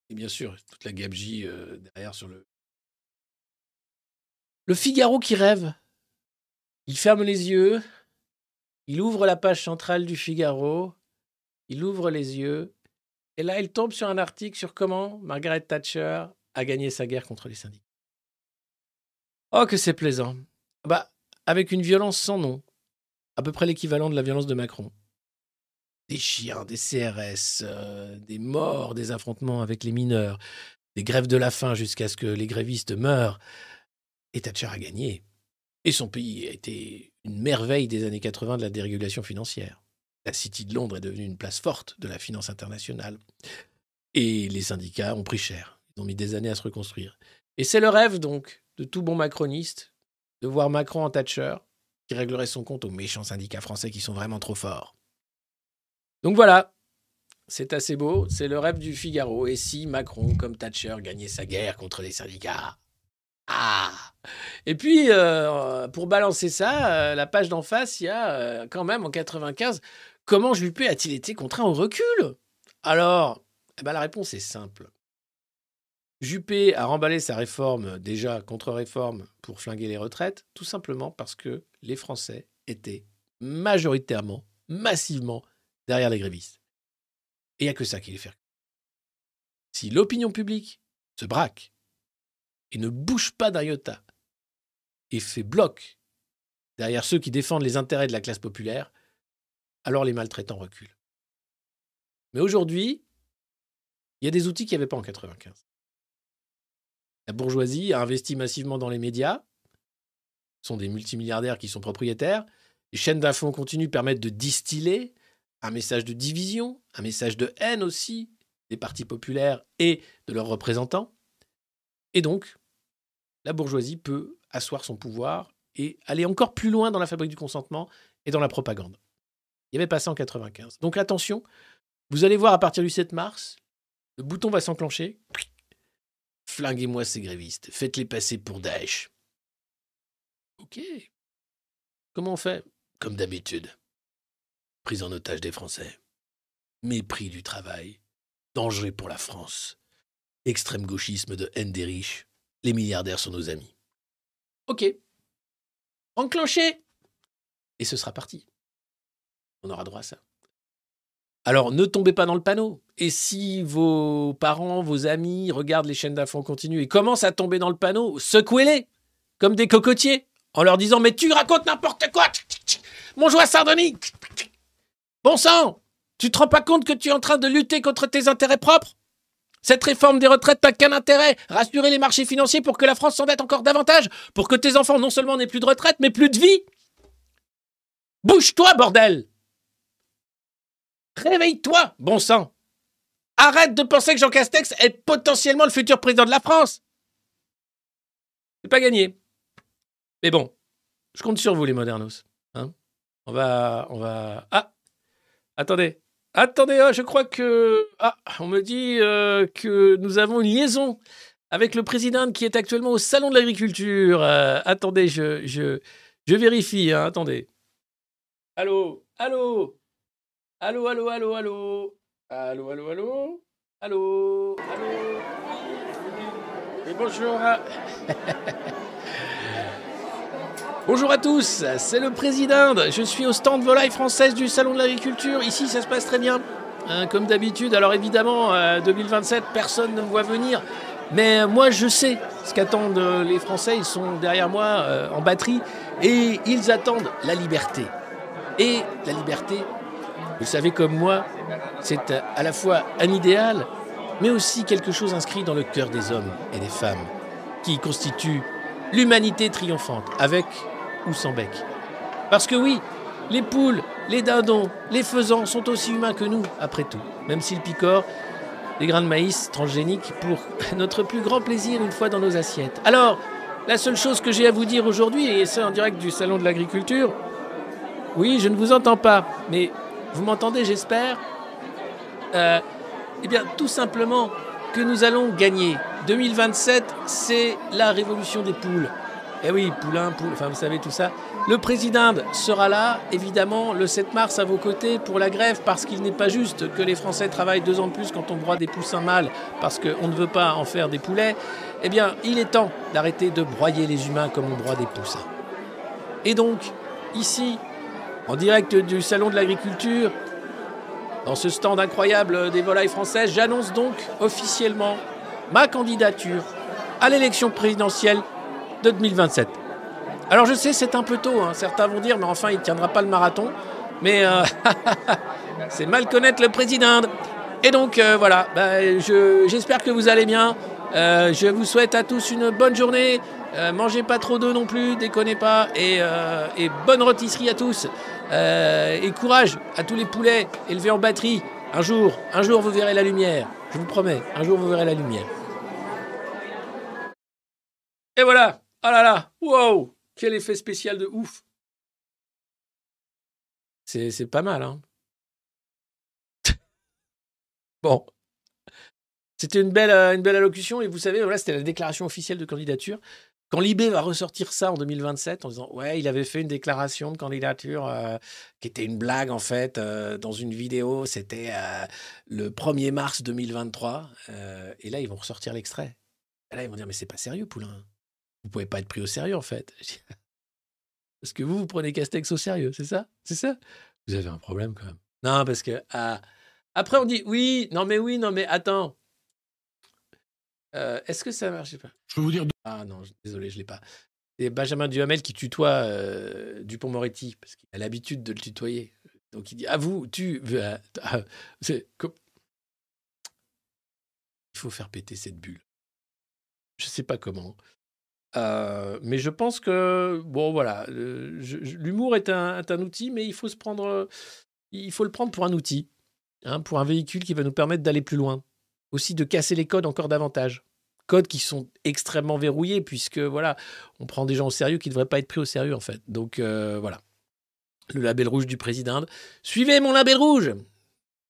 Speaker 5: Et bien sûr, toute la gabegie derrière sur le. Le Figaro qui rêve. Il ferme les yeux. Il ouvre la page centrale du Figaro. Il ouvre les yeux. Et là, il tombe sur un article sur comment Margaret Thatcher a gagné sa guerre contre les syndicats. Oh, que c'est plaisant. Bah, avec une violence sans nom. À peu près l'équivalent de la violence de Macron des chiens, des CRS, euh, des morts, des affrontements avec les mineurs, des grèves de la faim jusqu'à ce que les grévistes meurent. Et Thatcher a gagné. Et son pays a été une merveille des années 80 de la dérégulation financière. La City de Londres est devenue une place forte de la finance internationale. Et les syndicats ont pris cher. Ils ont mis des années à se reconstruire. Et c'est le rêve, donc, de tout bon macroniste, de voir Macron en Thatcher, qui réglerait son compte aux méchants syndicats français qui sont vraiment trop forts. Donc voilà, c'est assez beau, c'est le rêve du Figaro. Et si Macron, comme Thatcher, gagnait sa guerre contre les syndicats? Ah Et puis, euh, pour balancer ça, euh, la page d'en face, il y a euh, quand même en 95, comment Juppé a-t-il été contraint au recul? Alors, eh ben, la réponse est simple. Juppé a remballé sa réforme, déjà contre-réforme, pour flinguer les retraites, tout simplement parce que les Français étaient majoritairement, massivement derrière les grévistes. Et il n'y a que ça qui les fait. Si l'opinion publique se braque et ne bouge pas d'un iota et fait bloc derrière ceux qui défendent les intérêts de la classe populaire, alors les maltraitants reculent. Mais aujourd'hui, il y a des outils qu'il n'y avait pas en 95. La bourgeoisie a investi massivement dans les médias, ce sont des multimilliardaires qui sont propriétaires, les chaînes d'infos continuent permettent de distiller un message de division, un message de haine aussi des partis populaires et de leurs représentants. Et donc, la bourgeoisie peut asseoir son pouvoir et aller encore plus loin dans la fabrique du consentement et dans la propagande. Il y avait pas ça en 95. Donc attention, vous allez voir à partir du 7 mars, le bouton va s'enclencher. Flinguez-moi ces grévistes, faites-les passer pour Daesh. Ok. Comment on fait? Comme d'habitude prise en otage des Français. Mépris du travail, danger pour la France, extrême gauchisme de haine des riches, les milliardaires sont nos amis. Ok. Enclenché Et ce sera parti. On aura droit à ça. Alors ne tombez pas dans le panneau. Et si vos parents, vos amis regardent les chaînes d'infos continues et commencent à tomber dans le panneau, secouez-les comme des cocotiers en leur disant Mais tu racontes n'importe quoi Mon joie sardonique Bon sang Tu te rends pas compte que tu es en train de lutter contre tes intérêts propres? Cette réforme des retraites n'a qu'un intérêt rassurer les marchés financiers pour que la France s'endette encore davantage, pour que tes enfants non seulement n'aient plus de retraite, mais plus de vie Bouge-toi, bordel Réveille-toi, bon sang Arrête de penser que Jean Castex est potentiellement le futur président de la France C'est pas gagné. Mais bon, je compte sur vous, les modernos. Hein on va. On va. Ah Attendez. Attendez, ah, je crois que. Ah, on me dit euh, que nous avons une liaison avec le président qui est actuellement au Salon de l'Agriculture. Euh, attendez, je, je, je vérifie. Hein, attendez. Allô Allô Allô, allô, allô, allô Allô, allô, allô Allô Allô Et bonjour Bonjour à tous, c'est le président. Je suis au stand volaille française du Salon de l'Agriculture. Ici, ça se passe très bien, hein, comme d'habitude. Alors évidemment, 2027, euh, personne ne me voit venir. Mais euh, moi, je sais ce qu'attendent euh, les Français. Ils sont derrière moi en batterie et ils attendent la liberté. Et la liberté, vous savez comme moi, c'est à la fois un idéal, mais aussi quelque chose inscrit dans le cœur des hommes et des femmes, qui constitue l'humanité triomphante, avec ou sans bec. Parce que oui, les poules, les dindons, les faisans sont aussi humains que nous, après tout, même s'ils picorent des grains de maïs transgéniques pour notre plus grand plaisir une fois dans nos assiettes. Alors, la seule chose que j'ai à vous dire aujourd'hui, et c'est en direct du Salon de l'Agriculture, oui, je ne vous entends pas, mais vous m'entendez, j'espère euh, Eh bien, tout simplement que nous allons gagner. 2027, c'est la révolution des poules. Eh oui, poulain, poule, enfin vous savez tout ça. Le président sera là, évidemment, le 7 mars à vos côtés pour la grève, parce qu'il n'est pas juste que les Français travaillent deux ans de plus quand on broie des poussins mâles, parce qu'on ne veut pas en faire des poulets. Eh bien, il est temps d'arrêter de broyer les humains comme on broie des poussins. Et donc, ici, en direct du Salon de l'Agriculture, dans ce stand incroyable des volailles françaises, j'annonce donc officiellement ma candidature à l'élection présidentielle de 2027. Alors je sais, c'est un peu tôt, hein. certains vont dire, mais enfin, il tiendra pas le marathon. Mais euh, c'est mal connaître le président. Et donc euh, voilà, bah, j'espère que vous allez bien. Euh, je vous souhaite à tous une bonne journée. mangez pas trop d'eau non plus, déconnez pas. Et, et bonne rôtisserie à tous. et courage à tous les poulets élevés en batterie. Un jour, un jour vous verrez la lumière. Je vous promets, un jour vous verrez la lumière. Et voilà. Oh là là. Wow. Quel effet spécial de ouf. C'est pas mal, hein. bon. C'était une belle, euh, une belle allocution et vous savez, voilà, c'était la déclaration officielle de candidature. Quand Libé va ressortir ça en 2027 en disant ouais, il avait fait une déclaration de candidature euh, qui était une blague en fait euh, dans une vidéo, c'était le 1er mars 2023 et là ils vont ressortir l'extrait. Là ils vont dire mais c'est pas sérieux Poulain. Vous pouvez pas être pris au sérieux en fait. Parce que vous, vous prenez Castex au sérieux, c'est ça? C'est ça? Vous avez un problème quand même. Non, parce que ah, après on dit oui, non mais oui, non mais attends. Euh, est-ce que ça marche? Pas
Speaker 1: Je peux vous dire.
Speaker 5: Ah non, désolé, je l'ai pas. C'est Benjamin Duhamel qui tutoie euh, Dupont-Moretti parce qu'il a l'habitude de le tutoyer. Donc il dit à vous, tu. Euh, il faut faire péter cette bulle. Je sais pas comment. Euh, mais je pense que, bon, voilà, l'humour est un, un, outil, mais il faut, se prendre, il faut le prendre pour un outil, hein, pour un véhicule qui va nous permettre d'aller plus loin. Aussi de casser les codes encore davantage. Codes qui sont extrêmement verrouillés, puisque, voilà, on prend des gens au sérieux qui ne devraient pas être pris au sérieux, en fait. Donc, euh, voilà. Le label rouge du président. Suivez mon label rouge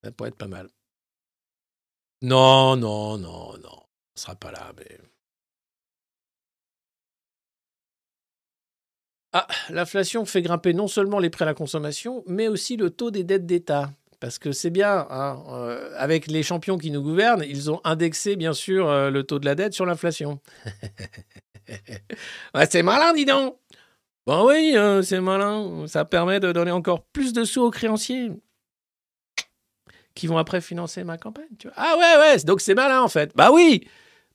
Speaker 5: Ça pourrait être pas mal. Non, non, non, non. On sera pas là, mais. Ah, l'inflation fait grimper non seulement les prêts à la consommation, mais aussi le taux des dettes d'État. Parce que c'est bien, hein, euh, avec les champions qui nous gouvernent, ils ont indexé bien sûr euh, le taux de la dette sur l'inflation. c'est malin, dis donc Bon oui, euh, c'est malin. Ça permet de donner encore plus de sous aux créanciers qui vont après financer ma campagne. Ah ouais, ouais, donc c'est malin en fait. Bah oui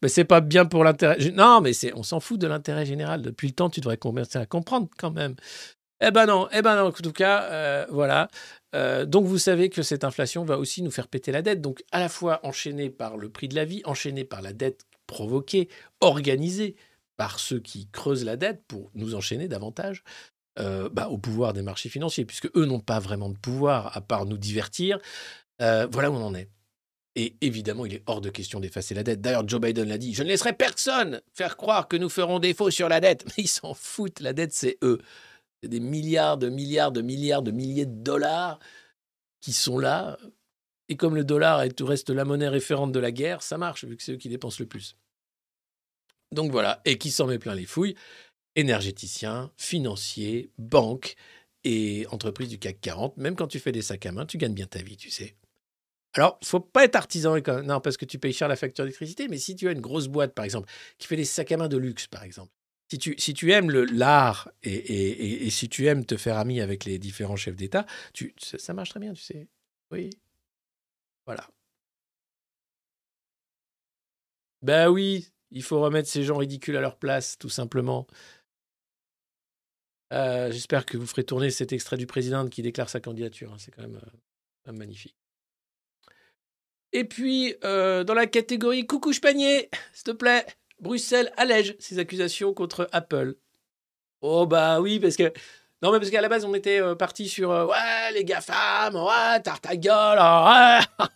Speaker 5: mais c'est pas bien pour l'intérêt. Non, mais on s'en fout de l'intérêt général. Depuis le temps, tu devrais commencer à comprendre quand même. Eh ben non, eh ben non. En tout cas, euh, voilà. Euh, donc vous savez que cette inflation va aussi nous faire péter la dette. Donc à la fois enchaînée par le prix de la vie, enchaînée par la dette provoquée, organisée par ceux qui creusent la dette pour nous enchaîner davantage. Euh, bah, au pouvoir des marchés financiers, puisque eux n'ont pas vraiment de pouvoir à part nous divertir. voilà où on en est. Et évidemment, il est hors de question d'effacer la dette. D'ailleurs, Joe Biden l'a dit, je ne laisserai personne faire croire que nous ferons défaut sur la dette. Mais ils s'en foutent, la dette, c'est eux. C'est des milliards de milliards de milliards de milliers de dollars qui sont là. Et comme le dollar est tout reste la monnaie référente de la guerre, ça marche, vu que c'est eux qui dépensent le plus. Donc voilà, et qui s'en met plein les fouilles énergéticiens, financiers, banques et entreprises du CAC 40. Même quand tu fais des sacs à main, tu gagnes bien ta vie, tu sais. Alors, faut pas être artisan, non, parce que tu payes cher la facture d'électricité, mais si tu as une grosse boîte, par exemple, qui fait des sacs à main de luxe, par exemple, si tu, tu aimes l'art et, et, et, si tu aimes te faire ami avec les différents chefs d'État, ça, ça marche très bien, tu sais. Oui. Voilà. Ben oui, il faut remettre ces gens ridicules à leur place, tout simplement. Euh, j'espère que vous ferez tourner cet extrait du président qui déclare sa candidature. Hein, c'est quand même euh, magnifique. Et puis, euh, dans la catégorie coucou panier, s'il te plaît, Bruxelles allège ses accusations contre Apple. Oh bah oui, parce que... Non, mais parce qu'à la base, on était euh, parti sur euh, ouais, les GAFAM, ouais, tarte à gueule, ouais.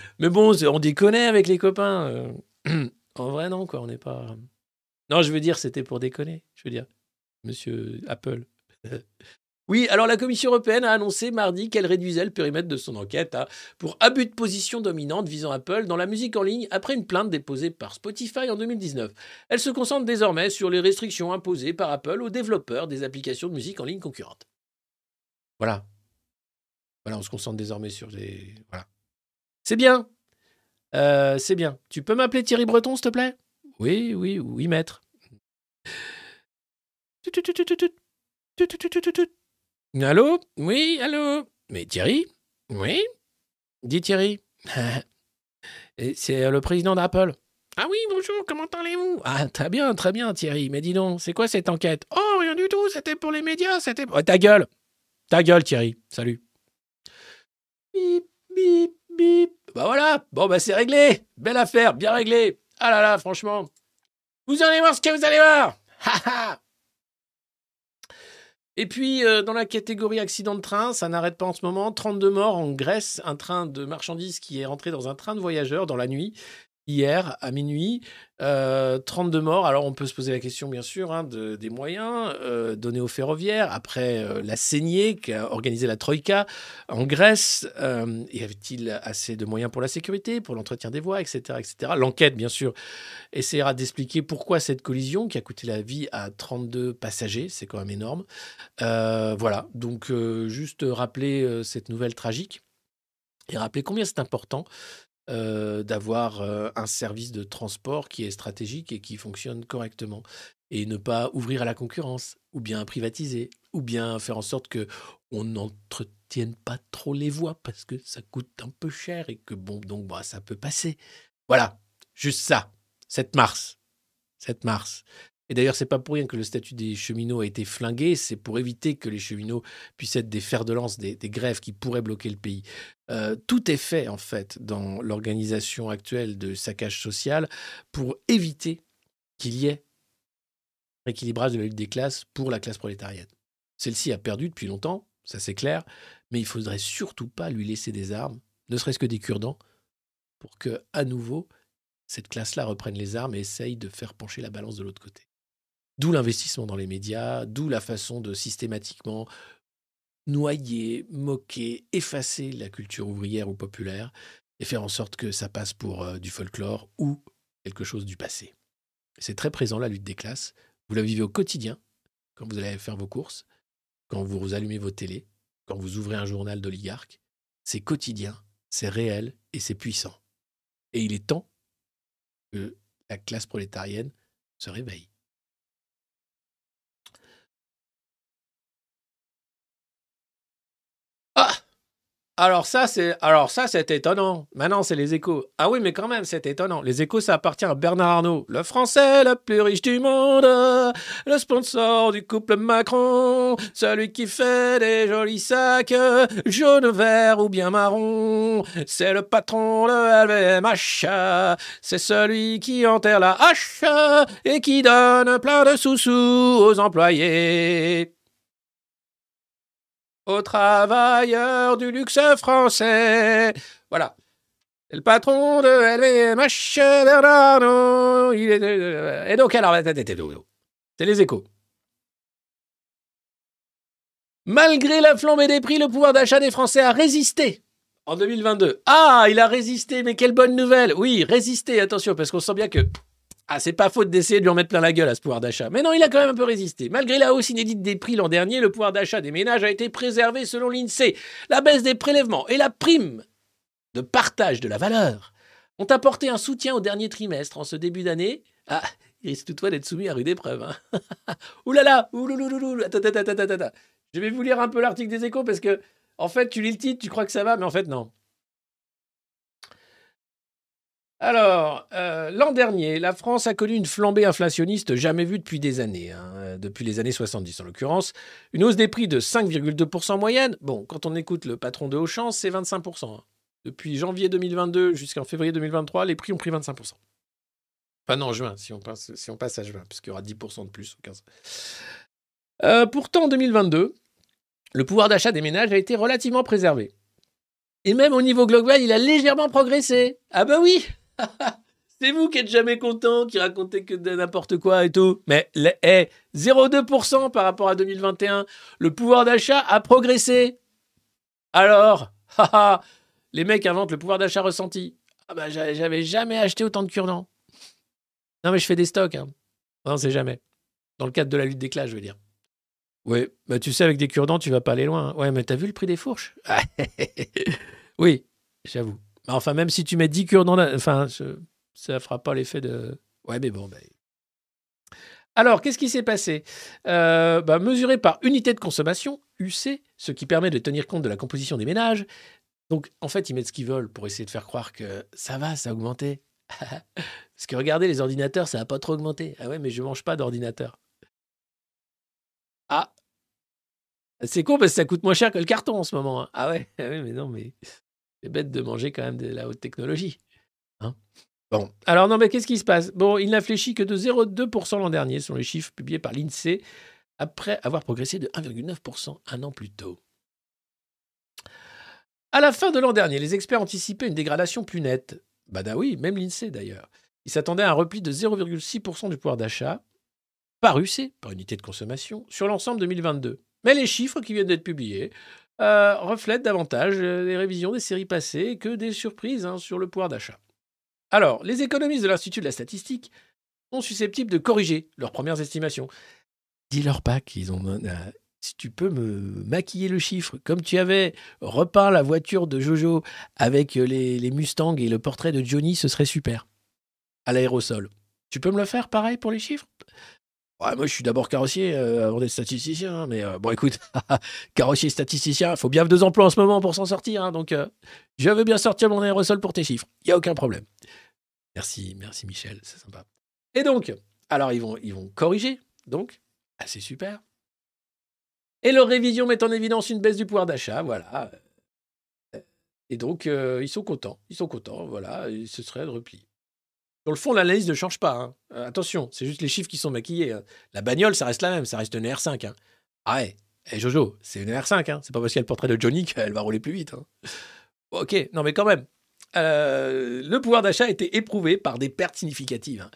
Speaker 5: mais bon, on déconne avec les copains. en vrai, non, quoi, on n'est pas. Non, je veux dire, c'était pour déconner. Je veux dire, monsieur Apple. Oui, alors la Commission européenne a annoncé mardi qu'elle réduisait le périmètre de son enquête pour abus de position dominante visant Apple dans la musique en ligne après une plainte déposée par Spotify en 2019. Elle se concentre désormais sur les restrictions imposées par Apple aux développeurs des applications de musique en ligne concurrentes. Voilà. Voilà, on se concentre désormais sur les... Voilà. C'est bien. Euh, c'est bien. Tu peux m'appeler Thierry Breton, s'il te plaît? Oui, oui, oui, maître. Allô? Oui, allô? Mais Thierry? Oui? Dis Thierry. c'est le président d'Apple. Ah oui, bonjour, comment allez-vous? Ah, très bien, très bien, Thierry. Mais dis donc, c'est quoi cette enquête? Oh, rien du tout, c'était pour les médias, c'était... Oh, ta gueule Ta gueule, Thierry. Salut. Bip, bip, bip. Bah voilà, bon, bah c'est réglé. Belle affaire, bien réglé. Ah là là, franchement. Vous allez voir ce que vous allez voir. Ha ha et puis, euh, dans la catégorie accident de train, ça n'arrête pas en ce moment. 32 morts en Grèce, un train de marchandises qui est rentré dans un train de voyageurs dans la nuit hier à minuit. 32 euh, morts. Alors on peut se poser la question bien sûr hein, des moyens euh, donnés aux ferroviaires après euh, la saignée qu'a organisé la Troïka en Grèce. y avait-il assez de moyens pour la sécurité, pour l'entretien des voies, etc. etc. L'enquête bien sûr essaiera d'expliquer pourquoi cette collision qui a coûté la vie à 32 passagers, c'est quand même énorme. voilà, donc juste rappeler cette nouvelle tragique et rappeler combien c'est important euh, d'avoir euh, un service de transport qui est stratégique et qui fonctionne correctement et ne pas ouvrir à la concurrence ou bien privatiser ou bien faire en sorte que on n'entretienne pas trop les voies parce que ça coûte un peu cher et que bon donc bah, ça peut passer. Voilà, juste ça. 7 mars. 7 mars. Et d'ailleurs, c'est pas pour rien que le statut des cheminots a été flingué, c'est pour éviter que les cheminots puissent être des fers de lance, des, grèves qui pourraient bloquer le pays. Euh, tout est fait, en fait, dans l'organisation actuelle de saccage social pour éviter qu'il y ait rééquilibrage de la lutte des classes pour la classe prolétarienne. Celle-ci a perdu depuis longtemps, ça c'est clair, mais il faudrait surtout pas lui laisser des armes, ne serait-ce que des cure-dents, pour que, à nouveau, cette classe-là reprenne les armes et essaye de faire pencher la balance de l'autre côté. D'où l'investissement dans les médias, d'où la façon de systématiquement noyer, moquer, effacer la culture ouvrière ou populaire et faire en sorte que ça passe pour euh, du folklore ou quelque chose du passé. C'est très présent la lutte des classes. Vous la vivez au quotidien quand vous allez faire vos courses, quand vous allumez vos télés, quand vous ouvrez un journal d'oligarque. C'est quotidien, c'est réel et c'est puissant. Et il est temps que la classe prolétarienne se réveille. Alors ça, c'est alors ça, c'est étonnant. Maintenant, c'est les échos. Ah oui, mais quand même, c'est étonnant. Les échos, ça appartient à Bernard Arnault, le Français le plus riche du monde, le sponsor du couple Macron, celui qui fait des jolis sacs jaune, vert ou bien marron. C'est le patron de LVMH. C'est celui qui enterre la hache et qui donne plein de sous-sous aux employés aux travailleurs du luxe français. Voilà. Le patron de LVMH, Bernardo, il est... Et donc, alors, c'est les échos. Malgré la flambée des prix, le pouvoir d'achat des Français a résisté en 2022. Ah, il a résisté, mais quelle bonne nouvelle Oui, résisté, attention, parce qu'on sent bien que ah, c'est pas faute d'essayer de lui en mettre plein la gueule à ce pouvoir d'achat. Mais non, il a quand même un peu résisté. Malgré la hausse inédite des prix l'an dernier, le pouvoir d'achat des ménages a été préservé selon l'INSEE. La baisse des prélèvements et la prime de partage de la valeur ont apporté un soutien au dernier trimestre en ce début d'année. Ah, il risque toutefois d'être soumis à rude épreuve. Hein. ouh là là, attends, attends, attends, attends. Je vais vous lire un peu l'article des échos parce que, en fait, tu lis le titre, tu crois que ça va, mais en fait, non. Alors, euh, l'an dernier, la France a connu une flambée inflationniste jamais vue depuis des années, hein, depuis les années 70 en l'occurrence. Une hausse des prix de 5,2% moyenne. Bon, quand on écoute le patron de Auchan, c'est 25%. Hein. Depuis janvier 2022 jusqu'en février 2023, les prix ont pris 25%. Enfin non, juin, si on passe, à juin, puisqu'il y aura 10% de plus. 15. Euh, pourtant, en 2022, le pouvoir d'achat des ménages a été relativement préservé. Et même au niveau global, il a légèrement progressé. Ah bah oui C'est vous qui êtes jamais content, qui racontez que de n'importe quoi et tout. Mais eh, 0,2% par rapport à 2021. Le pouvoir d'achat a progressé. Alors, haha, les mecs inventent le pouvoir d'achat ressenti. Ah bah, j'a- j'avais jamais acheté autant de cure-dents. Non, mais je fais des stocks. Hein. Non, c'est jamais. Dans le cadre de la lutte des classes, je veux dire. Oui, bah tu sais, avec des cure-dents, tu vas pas aller loin. Ouais, mais t'as vu le prix des fourches? Oui, j'avoue. Mais Enfin, même si tu mets 10 cure-dents, là- enfin, je- ça fera pas l'effet de. Ouais, mais bon, ben. Alors, qu'est-ce qui s'est passé? Euh, bah, Mesuré par unité de consommation, UC, ce qui permet de tenir compte de la composition des ménages. Donc, en fait, ils mettent ce qu'ils veulent pour essayer de faire croire que ça va, ça a augmenté. Parce que regardez, les ordinateurs, ça n'a pas trop augmenté. Ah ouais, mais je mange pas d'ordinateur. Ah C'est con parce que ça coûte moins cher que le carton en ce moment. hein. Ah ouais, ah ouais mais non, mais c'est bête de manger quand même de la haute technologie. Hein bon, alors non, mais qu'est-ce qui se passe? Bon, il n'a fléchi que de 0,2% l'an dernier, selon les chiffres publiés par l'INSEE, après avoir progressé de 1,9% un an plus tôt. À la fin de l'an dernier, les experts anticipaient une dégradation plus nette. Bah oui, même l'INSEE d'ailleurs. Ils s'attendaient à un repli de 0,6% du pouvoir d'achat par UC, par unité de consommation, sur l'ensemble 2022. Mais les chiffres qui viennent d'être publiés euh, reflètent davantage euh, les révisions des séries passées que des surprises hein, sur le pouvoir d'achat. Alors, les économistes de l'Institut de la statistique sont susceptibles de corriger leurs premières estimations. Dis-leur pas qu'ils ont... euh, si tu peux me maquiller le chiffre, comme tu avais repeint la voiture de Jojo avec euh, les, les Mustangs et le portrait de Johnny, ce serait super. À l'aérosol. Tu peux me le faire pareil pour les chiffres? Ouais, moi, je suis d'abord carrossier euh, avant d'être statisticien. hein, mais euh, bon, écoute, carrossier statisticien, il faut bien deux emplois en ce moment pour s'en sortir. hein, donc, euh, je veux bien sortir mon aérosol pour tes chiffres. Il n'y a aucun problème. Merci, merci Michel, c'est sympa. Et donc, alors, ils vont, ils vont corriger. Donc, ah, c'est super. Et leur révision met en évidence une baisse du pouvoir d'achat. Voilà. Et donc, ils sont contents. Ils sont contents. Voilà. Et ce serait le repli. Sur le fond, l'analyse ne change pas. hein. Euh, attention, c'est juste les chiffres qui sont maquillés. hein. La bagnole, ça reste la même, ça reste une R5. hein. Ah ouais, et Jojo, c'est une R5. Hein. C'est pas parce qu'il y a le portrait de Johnny qu'elle va rouler plus vite. Ok, non mais quand même. Euh, le pouvoir d'achat a été éprouvé par des pertes significatives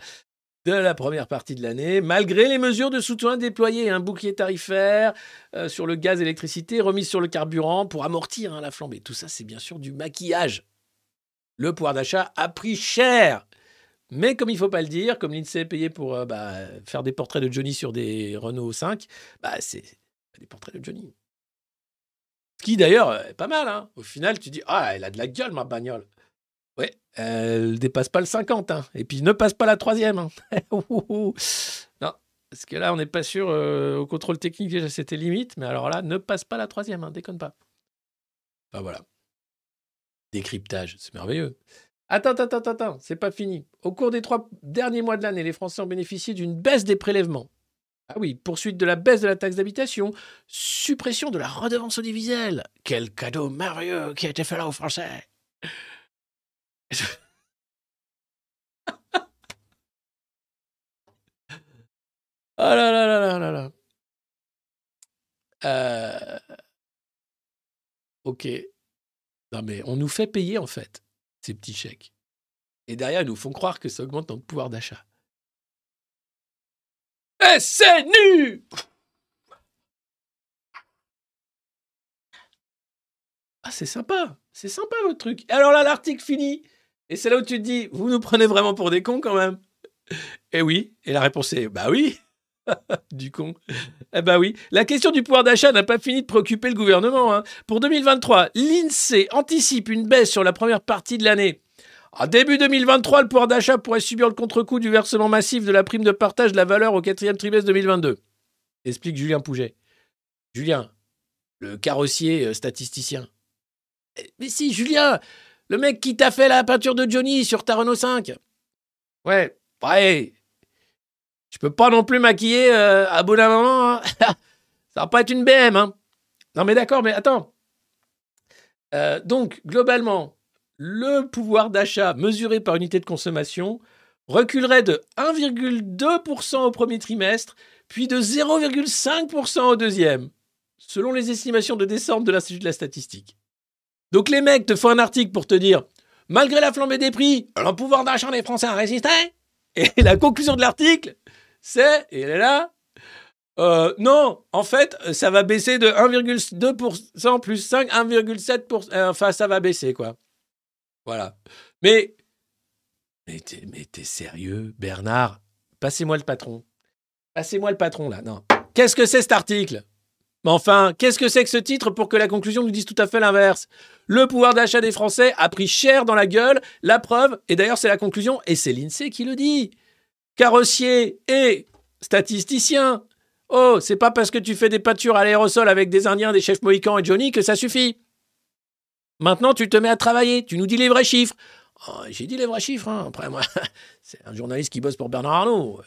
Speaker 5: de la première partie de l'année, malgré les mesures de soutien déployées, un bouclier tarifaire euh, sur le gaz, électricité, remise sur le carburant pour amortir la flambée. Tout ça, c'est bien sûr du maquillage. Le pouvoir d'achat a pris cher. Mais comme il ne faut pas le dire, comme l'INSEE est payé pour euh, bah, faire des portraits de Johnny sur des Renault 5, bah, c'est des portraits de Johnny. Ce qui d'ailleurs euh, est pas mal. Hein. Au final, tu dis Ah, elle a de la gueule, ma bagnole. Ouais, elle dépasse pas le 50. hein. Et puis ne passe pas la troisième. hein. non, parce que là, on n'est pas sûr. euh, au contrôle technique, déjà, c'était limite. Mais alors là, ne passe pas la troisième. Hein, déconne pas. Enfin voilà. Décryptage, c'est merveilleux. Attends, attends, attends, attends, c'est pas fini. Au cours des trois derniers mois de l'année, les Français ont bénéficié d'une baisse des prélèvements. Ah oui, poursuite de la baisse de la taxe d'habitation, suppression de la redevance audiovisuelle. Quel cadeau merveilleux qui a été fait là aux Français. Oh là là là là là là. Euh, Ok. Non mais on nous fait payer en fait ces petits chèques. Et derrière, ils nous font croire que ça augmente notre pouvoir d'achat. Et c'est nu Ah, c'est sympa. C'est sympa votre truc. Et alors là, l'article finit. Et c'est là où tu te dis, vous nous prenez vraiment pour des cons quand même. Et oui. Et la réponse est, bah oui. du con. Eh bah oui. La question du pouvoir d'achat n'a pas fini de préoccuper le gouvernement. hein. Pour 2023, l'INSEE anticipe une baisse sur la première partie de l'année. En début 2023, le pouvoir d'achat pourrait subir le contre-coup du versement massif de la prime de partage de la valeur au quatrième trimestre 2022. Explique Julien Pouget. Julien, le carrossier euh, statisticien. Eh, Mais si, Julien, le mec qui t'a fait la peinture de Johnny sur ta Renault 5. Ouais, ouais. Je peux pas non plus maquiller euh, à bout d'un moment. hein. Ça va pas être une BM. Hein. Non mais d'accord, mais attends. Euh, donc, globalement, le pouvoir d'achat mesuré par unité de consommation reculerait de 1,2% au premier trimestre, puis de 0,5% au deuxième, selon les estimations de décembre de l'Institut de la statistique. Donc les mecs te font un article pour te dire malgré la flambée des prix, le pouvoir d'achat des Français a résisté. Et la conclusion de l'article, c'est, et elle est là, euh, non, en fait, ça va baisser de 1,2% plus 5, 1,7%. euh, Enfin, ça va baisser, quoi. Voilà. Mais, mais t'es, sérieux, Bernard? Passez-moi le patron. Passez-moi le patron, là. Non. Qu'est-ce que c'est cet article? Mais enfin, qu'est-ce que c'est que ce titre pour que la conclusion nous dise tout à fait l'inverse? Le pouvoir d'achat des Français a pris cher dans la gueule. La preuve, et d'ailleurs, c'est la conclusion, et c'est l'INSEE qui le dit. Carrossier et statisticien. Oh, c'est pas parce que tu fais des pâtures à l'aérosol avec des Indiens, des chefs mohicans et Johnny que ça suffit. Maintenant, tu te mets à travailler, tu nous dis les vrais chiffres. Oh, J'ai dit les vrais chiffres, hein. après moi, c'est un journaliste qui bosse pour Bernard Arnault.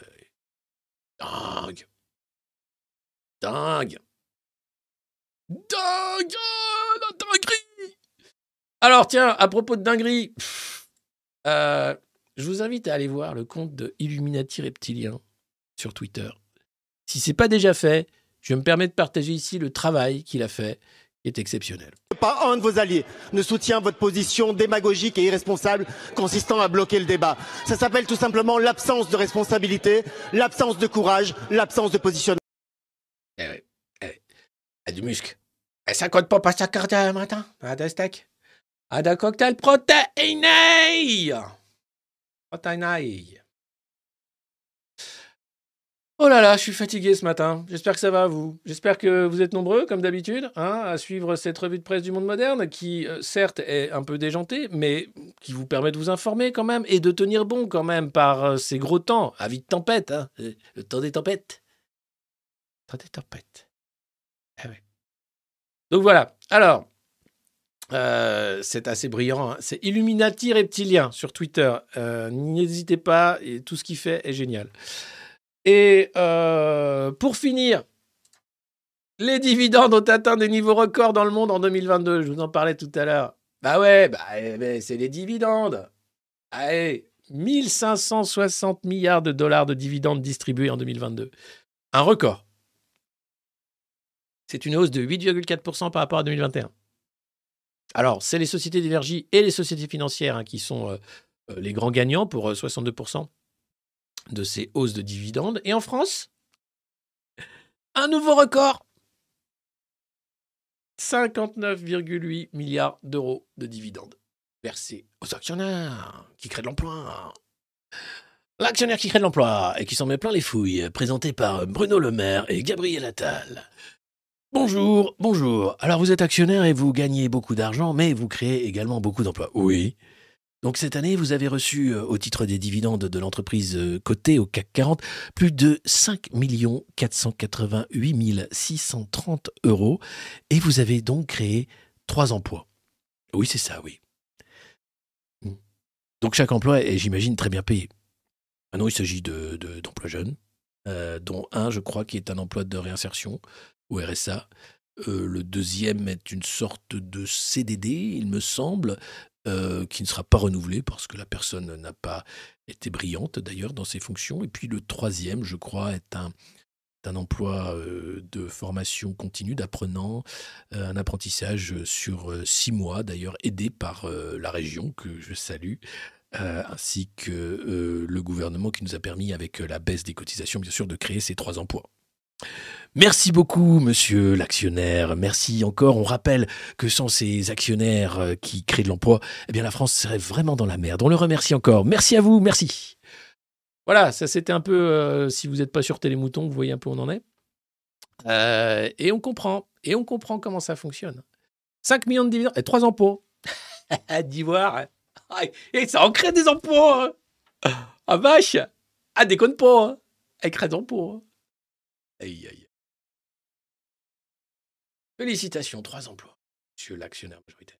Speaker 5: Dingue. Dingue. Dingue oh, La dinguerie Alors tiens, à propos de dinguerie, euh, je vous invite à aller voir le compte de Illuminati Reptilien sur Twitter. Si c'est pas déjà fait, je me permets de partager ici le travail qu'il a fait, qui est exceptionnel.
Speaker 6: Pas un de vos alliés ne soutient votre position démagogique et irresponsable consistant à bloquer le débat. Ça s'appelle tout simplement l'absence de responsabilité, l'absence de courage, l'absence de positionnement.
Speaker 5: Eh ouais, eh ouais. Ah, du muscle. Et ça compte pas passer à quart d'heure le matin? Ah, de steak? Ah, d'un cocktail protéiné Protéiné. Oh là là, je suis fatigué ce matin. J'espère que ça va à vous. J'espère que vous êtes nombreux, comme d'habitude, hein, à suivre cette revue de presse du monde moderne, qui, euh, certes, est un peu déjantée, mais qui vous permet de vous informer quand même et de tenir bon quand même par euh, ces gros temps, à vie de tempête, hein, euh, le temps des tempêtes. Temps des tempêtes. Ouais. Donc voilà. Alors, euh, c'est assez brillant. hein. C'est Illuminati Reptilien sur Twitter. Euh, N'hésitez pas, tout ce qu'il fait est génial. Et euh, pour finir, les dividendes ont atteint des niveaux records dans le monde en 2022. Je vous en parlais tout à l'heure. Bah ouais, bah, eh ben, c'est les dividendes. Allez, 1560 milliards de dollars de dividendes distribués en 2022. Un record. C'est une hausse de 8,4% par rapport à 2021. Alors, c'est les sociétés d'énergie et les sociétés financières hein, qui sont euh, euh, les grands gagnants pour euh, 62% de ces hausses de dividendes. Et en France, un nouveau record 59,8 milliards d'euros de dividendes versés aux actionnaires qui créent de l'emploi. L'actionnaire qui crée de l'emploi et qui s'en met plein les fouilles, présenté par Bruno Le Maire et Gabriel Attal. Bonjour, bonjour. Alors vous êtes actionnaire et vous gagnez beaucoup d'argent, mais vous créez également beaucoup d'emplois. Oui. Donc cette année, vous avez reçu, euh, au titre des dividendes de l'entreprise euh, cotée au CAC 40, plus de 5 488 630 euros et vous avez donc créé trois emplois. Oui, c'est ça, oui. Hmm. Donc chaque emploi est, j'imagine, très bien payé. Maintenant, il s'agit de- de- d'emplois jeunes, euh, dont un, je crois, qui est un emploi de réinsertion au RSA. Euh, le deuxième est une sorte de CDD, il me semble, euh, qui ne sera pas renouvelé parce que la personne n'a pas été brillante d'ailleurs dans ses fonctions. Et puis le troisième, je crois, est un, un emploi euh, de formation continue d'apprenant, un apprentissage sur six mois, d'ailleurs aidé par la région que je salue. ainsi que le gouvernement qui nous a permis, avec la baisse des cotisations, bien sûr, de créer ces trois emplois. Merci beaucoup, monsieur l'actionnaire. Merci encore. On rappelle que sans ces actionnaires euh, qui créent de l'emploi, eh bien, la France serait vraiment dans la merde. On le remercie encore. Merci à vous. Merci. Voilà, ça c'était un peu, euh, si vous n'êtes pas sur Télémouton, vous voyez un peu où on en est. Euh, et on comprend. Et on comprend comment ça fonctionne. 5 millions de dividendes et 3 emplois. D'ivoire. Et ça en crée des emplois. hein. Ah vache. Ah, déconne pas. hein. Elle crée des emplois. hein. Aïe, aïe. Félicitations, trois emplois, monsieur l'actionnaire majoritaire.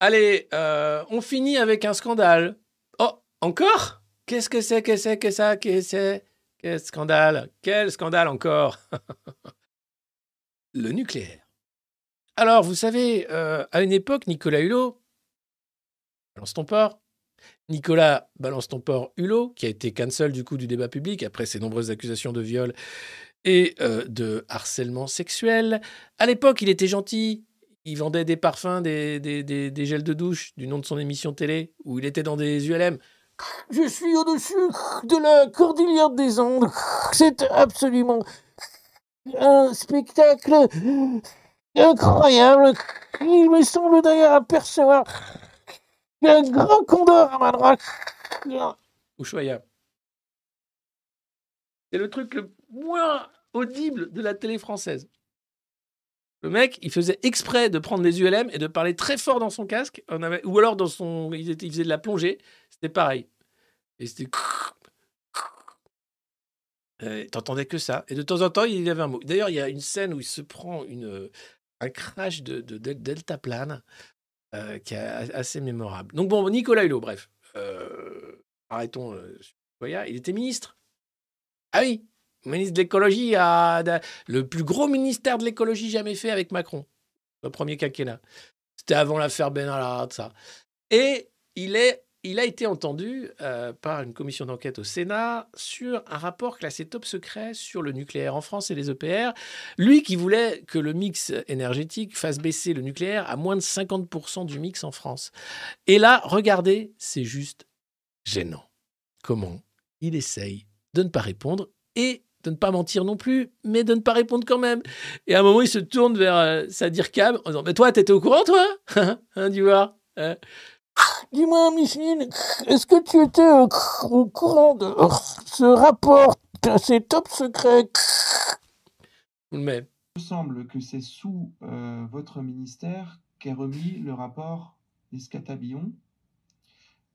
Speaker 5: Allez, euh, on finit avec un scandale. Oh, encore? Qu'est-ce que c'est, que c'est, que ça, que c'est? Quel scandale Quel scandale encore? Le nucléaire. Alors, vous savez, euh, à une époque, Nicolas Hulot, balance ton port, Nicolas Balance ton port Hulot, qui a été cancel du coup du débat public après ses nombreuses accusations de viol et euh, de harcèlement sexuel. À l'époque, il était gentil. il vendait des parfums, des, des, des, des gels de douche, du nom de son émission télé, où il était dans des ULM.
Speaker 4: Je suis au-dessus de la cordillère des Andes. C'est absolument un spectacle incroyable. Il me semble d'ailleurs apercevoir un grand condor à ma droite.
Speaker 5: Ushuaïa. C'est le truc le moins audible de la télé française. Le mec, il faisait exprès de prendre des ULM et de parler très fort dans son casque, on avait, ou alors dans son, il, était- faisait de la plongée, c'était pareil. Et c'était. Euh, T'entendais que ça. Et de temps en temps, il y avait un mot. D'ailleurs, il y a une scène où il se prend une, un crash de, de, de deltaplane euh, qui est assez mémorable. Donc bon, Nicolas Hulot, bref. Euh, arrêtons. euh, il était ministre. Ah oui, ministre de l'écologie, de- le plus gros ministère de l'écologie jamais fait avec Macron. Le premier quinquennat. C'était avant l'affaire Benalla, ça. Et il, est, il a été entendu euh, par une commission d'enquête au Sénat sur un rapport classé top secret sur le nucléaire en France et les EPR. Lui qui voulait que le mix énergétique fasse baisser le nucléaire à moins de 50% du mix en France. Et là, regardez, c'est juste gênant. Comment il essaye de ne pas répondre et de ne pas mentir non plus, mais de ne pas répondre quand même. Et à un moment, il se tourne vers euh, Sadir Kab en disant Mais toi, t'étais au courant, toi Hein, tu vois Hein
Speaker 4: Dis-moi, Micheline, est-ce que tu étais euh, au courant de euh, ce rapport classé top secret.
Speaker 8: Il me semble que c'est sous euh, votre ministère qu'est remis le rapport d'Escatabillon,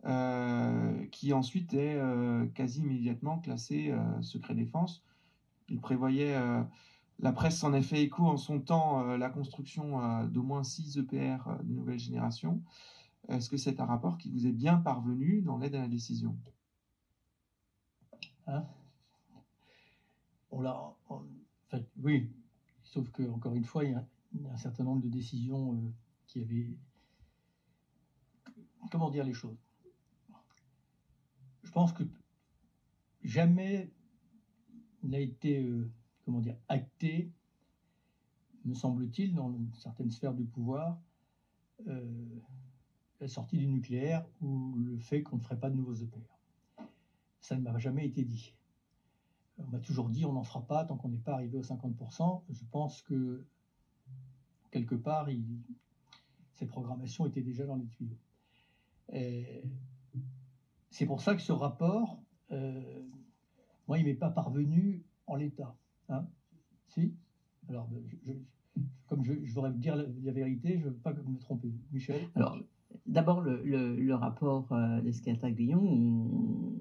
Speaker 8: euh, qui ensuite est euh, quasi immédiatement classé euh, secret défense. Il prévoyait, euh, la presse s'en est fait écho en son temps, euh, la construction euh, d'au moins 6 EPR de nouvelle génération. Est-ce que c'est un rapport qui vous est bien parvenu dans l'aide à la décision?
Speaker 9: Hein? On l'a. en fait, oui, sauf que encore une fois, il y a, un certain nombre de décisions qui avaient. Comment dire les choses? Je pense que jamais n'a été, euh, comment dire, acté, me semble-t-il, dans certaines sphères du pouvoir, euh, la sortie du nucléaire ou le fait qu'on ne ferait pas de nouveaux EPR. Ça ne m'a jamais été dit. On m'a toujours dit on n'en fera pas tant qu'on n'est pas arrivé aux 50%. Je pense que quelque part, il- cette programmation était déjà dans les tuyaux. C'est pour ça que ce rapport, euh, moi, il m'est pas parvenu en l'état. Hein si Alors, ben, comme je, je voudrais dire la, vérité, je ne veux pas me tromper. Michel?
Speaker 10: Alors, d'abord, le, rapport euh, d'Escataglion,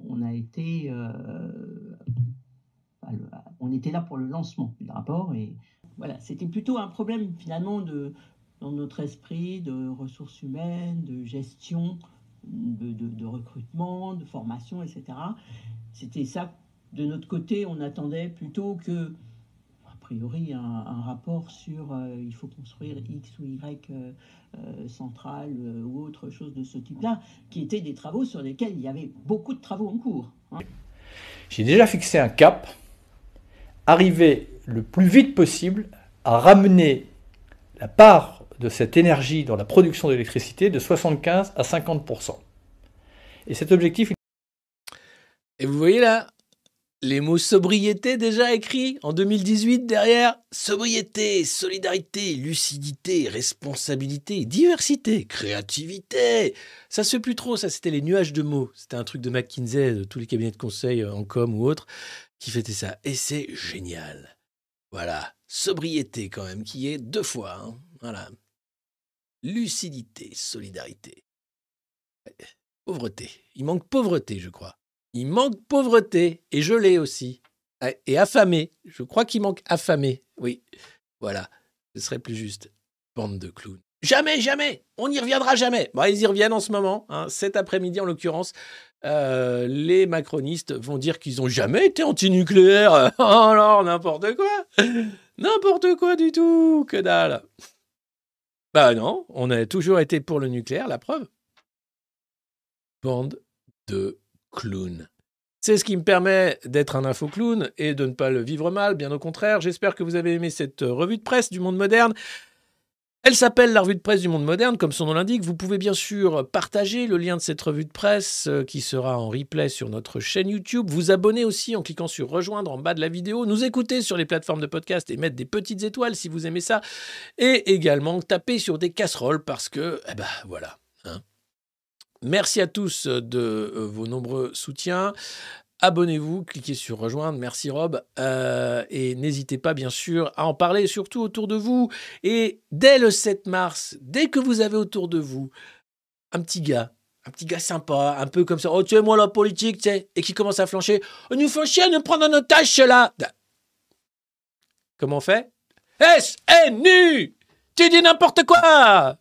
Speaker 10: on, a été. euh, on était là pour le lancement du rapport et voilà, c'était plutôt un problème finalement de, dans notre esprit de ressources humaines, de gestion, de recrutement, de formation, etc. C'était ça, de notre côté, on attendait plutôt que a priori, un, un rapport sur euh, il faut construire X ou Y euh, euh, centrale euh, ou autre chose de ce type-là, qui étaient des travaux sur lesquels il y avait beaucoup de travaux en cours. hein.
Speaker 11: J'ai déjà fixé un cap, arriver le plus vite possible à ramener la part de cette énergie dans la production d'électricité de 75 à 50%. Et cet objectif,
Speaker 5: Et vous voyez là, les mots sobriété déjà écrits en 2018 derrière. Sobriété, solidarité, lucidité, responsabilité, diversité, créativité. Ça se fait plus trop, ça c'était les nuages de mots. C'était un truc de McKinsey, de tous les cabinets de conseil euh, en com ou autre, qui fêtaient ça. Et c'est génial. Voilà, sobriété quand même, qui est deux fois. hein. Voilà. Lucidité, solidarité. Pauvreté. Il manque pauvreté, je crois. Il manque pauvreté, et je l'ai aussi. Ah, Et affamé. Je crois qu'il manque affamé. Oui, voilà. Ce serait plus juste. Bande de clowns. Jamais, jamais. On n'y reviendra jamais. Bon, ils y reviennent en ce moment. hein. Cet après-midi, en l'occurrence, euh, les macronistes vont dire qu'ils n'ont jamais été antinucléaires. Oh alors, n'importe quoi. N'importe quoi du tout. Que dalle. Bah non, on a toujours été pour le nucléaire, la preuve. Bande de clowns. C'est ce qui me permet d'être un info clown et de ne pas le vivre mal, bien au contraire. J'espère que vous avez aimé cette revue de presse du monde moderne. Elle s'appelle la revue de presse du monde moderne, comme son nom l'indique. Vous pouvez bien sûr partager le lien de cette revue de presse euh, qui sera en replay sur notre chaîne YouTube. Vous abonner aussi en cliquant sur rejoindre en bas de la vidéo. Nous écouter sur les plateformes de podcast et mettre des petites étoiles si vous aimez ça. Et également taper sur des casseroles parce que, eh ben voilà. hein. Merci à tous de euh, vos nombreux soutiens. Abonnez-vous, cliquez sur rejoindre. Merci Rob. Euh, et n'hésitez pas bien sûr à en parler surtout autour de vous. Et dès le 7 mars, dès que vous avez autour de vous un petit gars, un petit gars sympa, un peu comme ça, oh tu sais moi la politique, tu sais, et qui commence à flancher, oh, nous font chier nous prendre en otage là. Comment on fait? S-N-U Tu dis n'importe quoi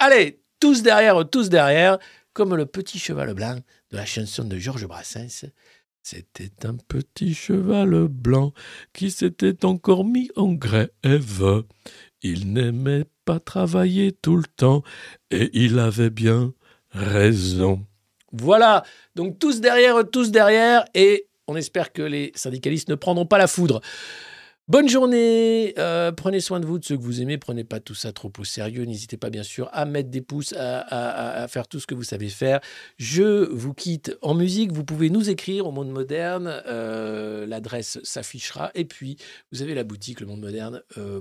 Speaker 5: Allez, tous derrière, tous derrière, comme le petit cheval blanc de la chanson de Georges Brassens. C'était un petit cheval blanc qui s'était encore mis en grève. Il n'aimait pas travailler tout le temps et il avait bien raison. Voilà, donc tous derrière, tous derrière et on espère que les syndicalistes ne prendront pas la foudre. Bonne journée, euh, prenez soin de vous, de ceux que vous aimez, prenez pas tout ça trop au sérieux, n'hésitez pas bien sûr à mettre des pouces, à, faire tout ce que vous savez faire. Je vous quitte en musique, vous pouvez nous écrire au Monde Moderne, euh, l'adresse s'affichera, et puis vous avez la boutique, le monde moderne, euh,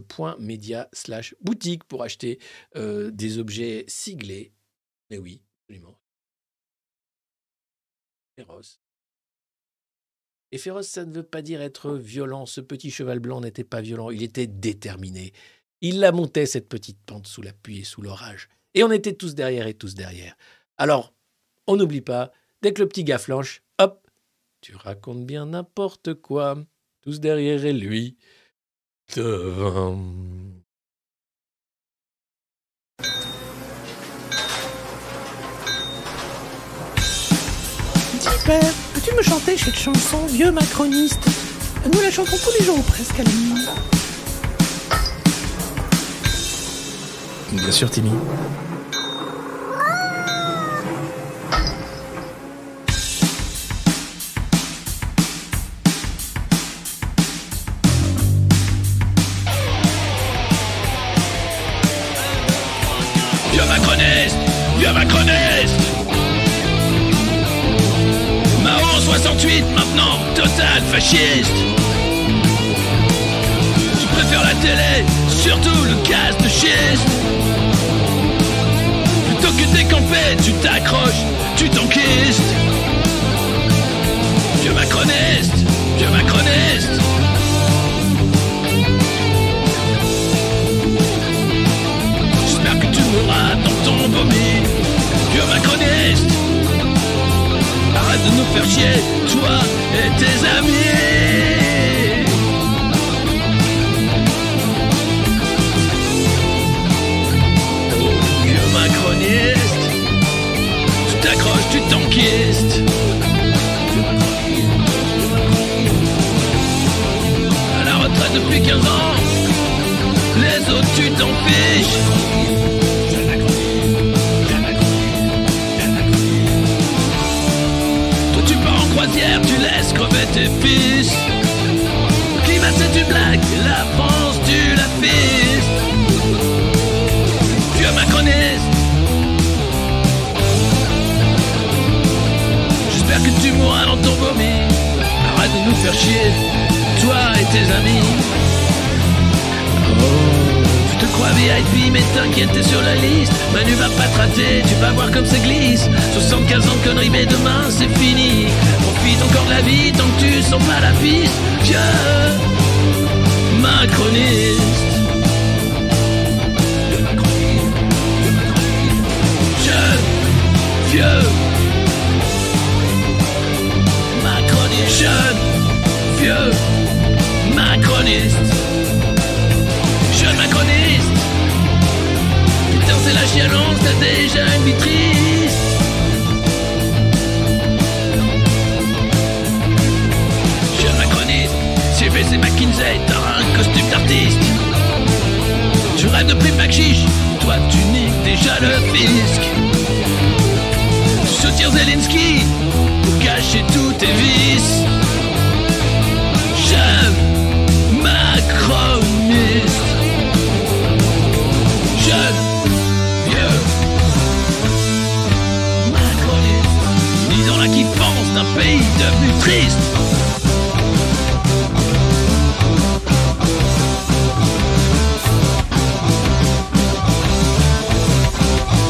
Speaker 5: slash boutique pour acheter des objets siglés. Mais oui, absolument. Et féroce, ça ne veut pas dire être violent. Ce petit cheval blanc n'était pas violent, il était déterminé. Il la montait, cette petite pente, sous la pluie et sous l'orage. Et on était tous derrière et tous derrière. Alors, on n'oublie pas, dès que le petit gars flanche, hop, tu racontes bien n'importe quoi. Tous derrière et lui, devant.
Speaker 4: Peux-tu me chanter cette chanson, vieux macroniste Nous la chantons tous les jours ou presque à la nuit.
Speaker 5: Bien sûr, Timmy.
Speaker 12: bitches.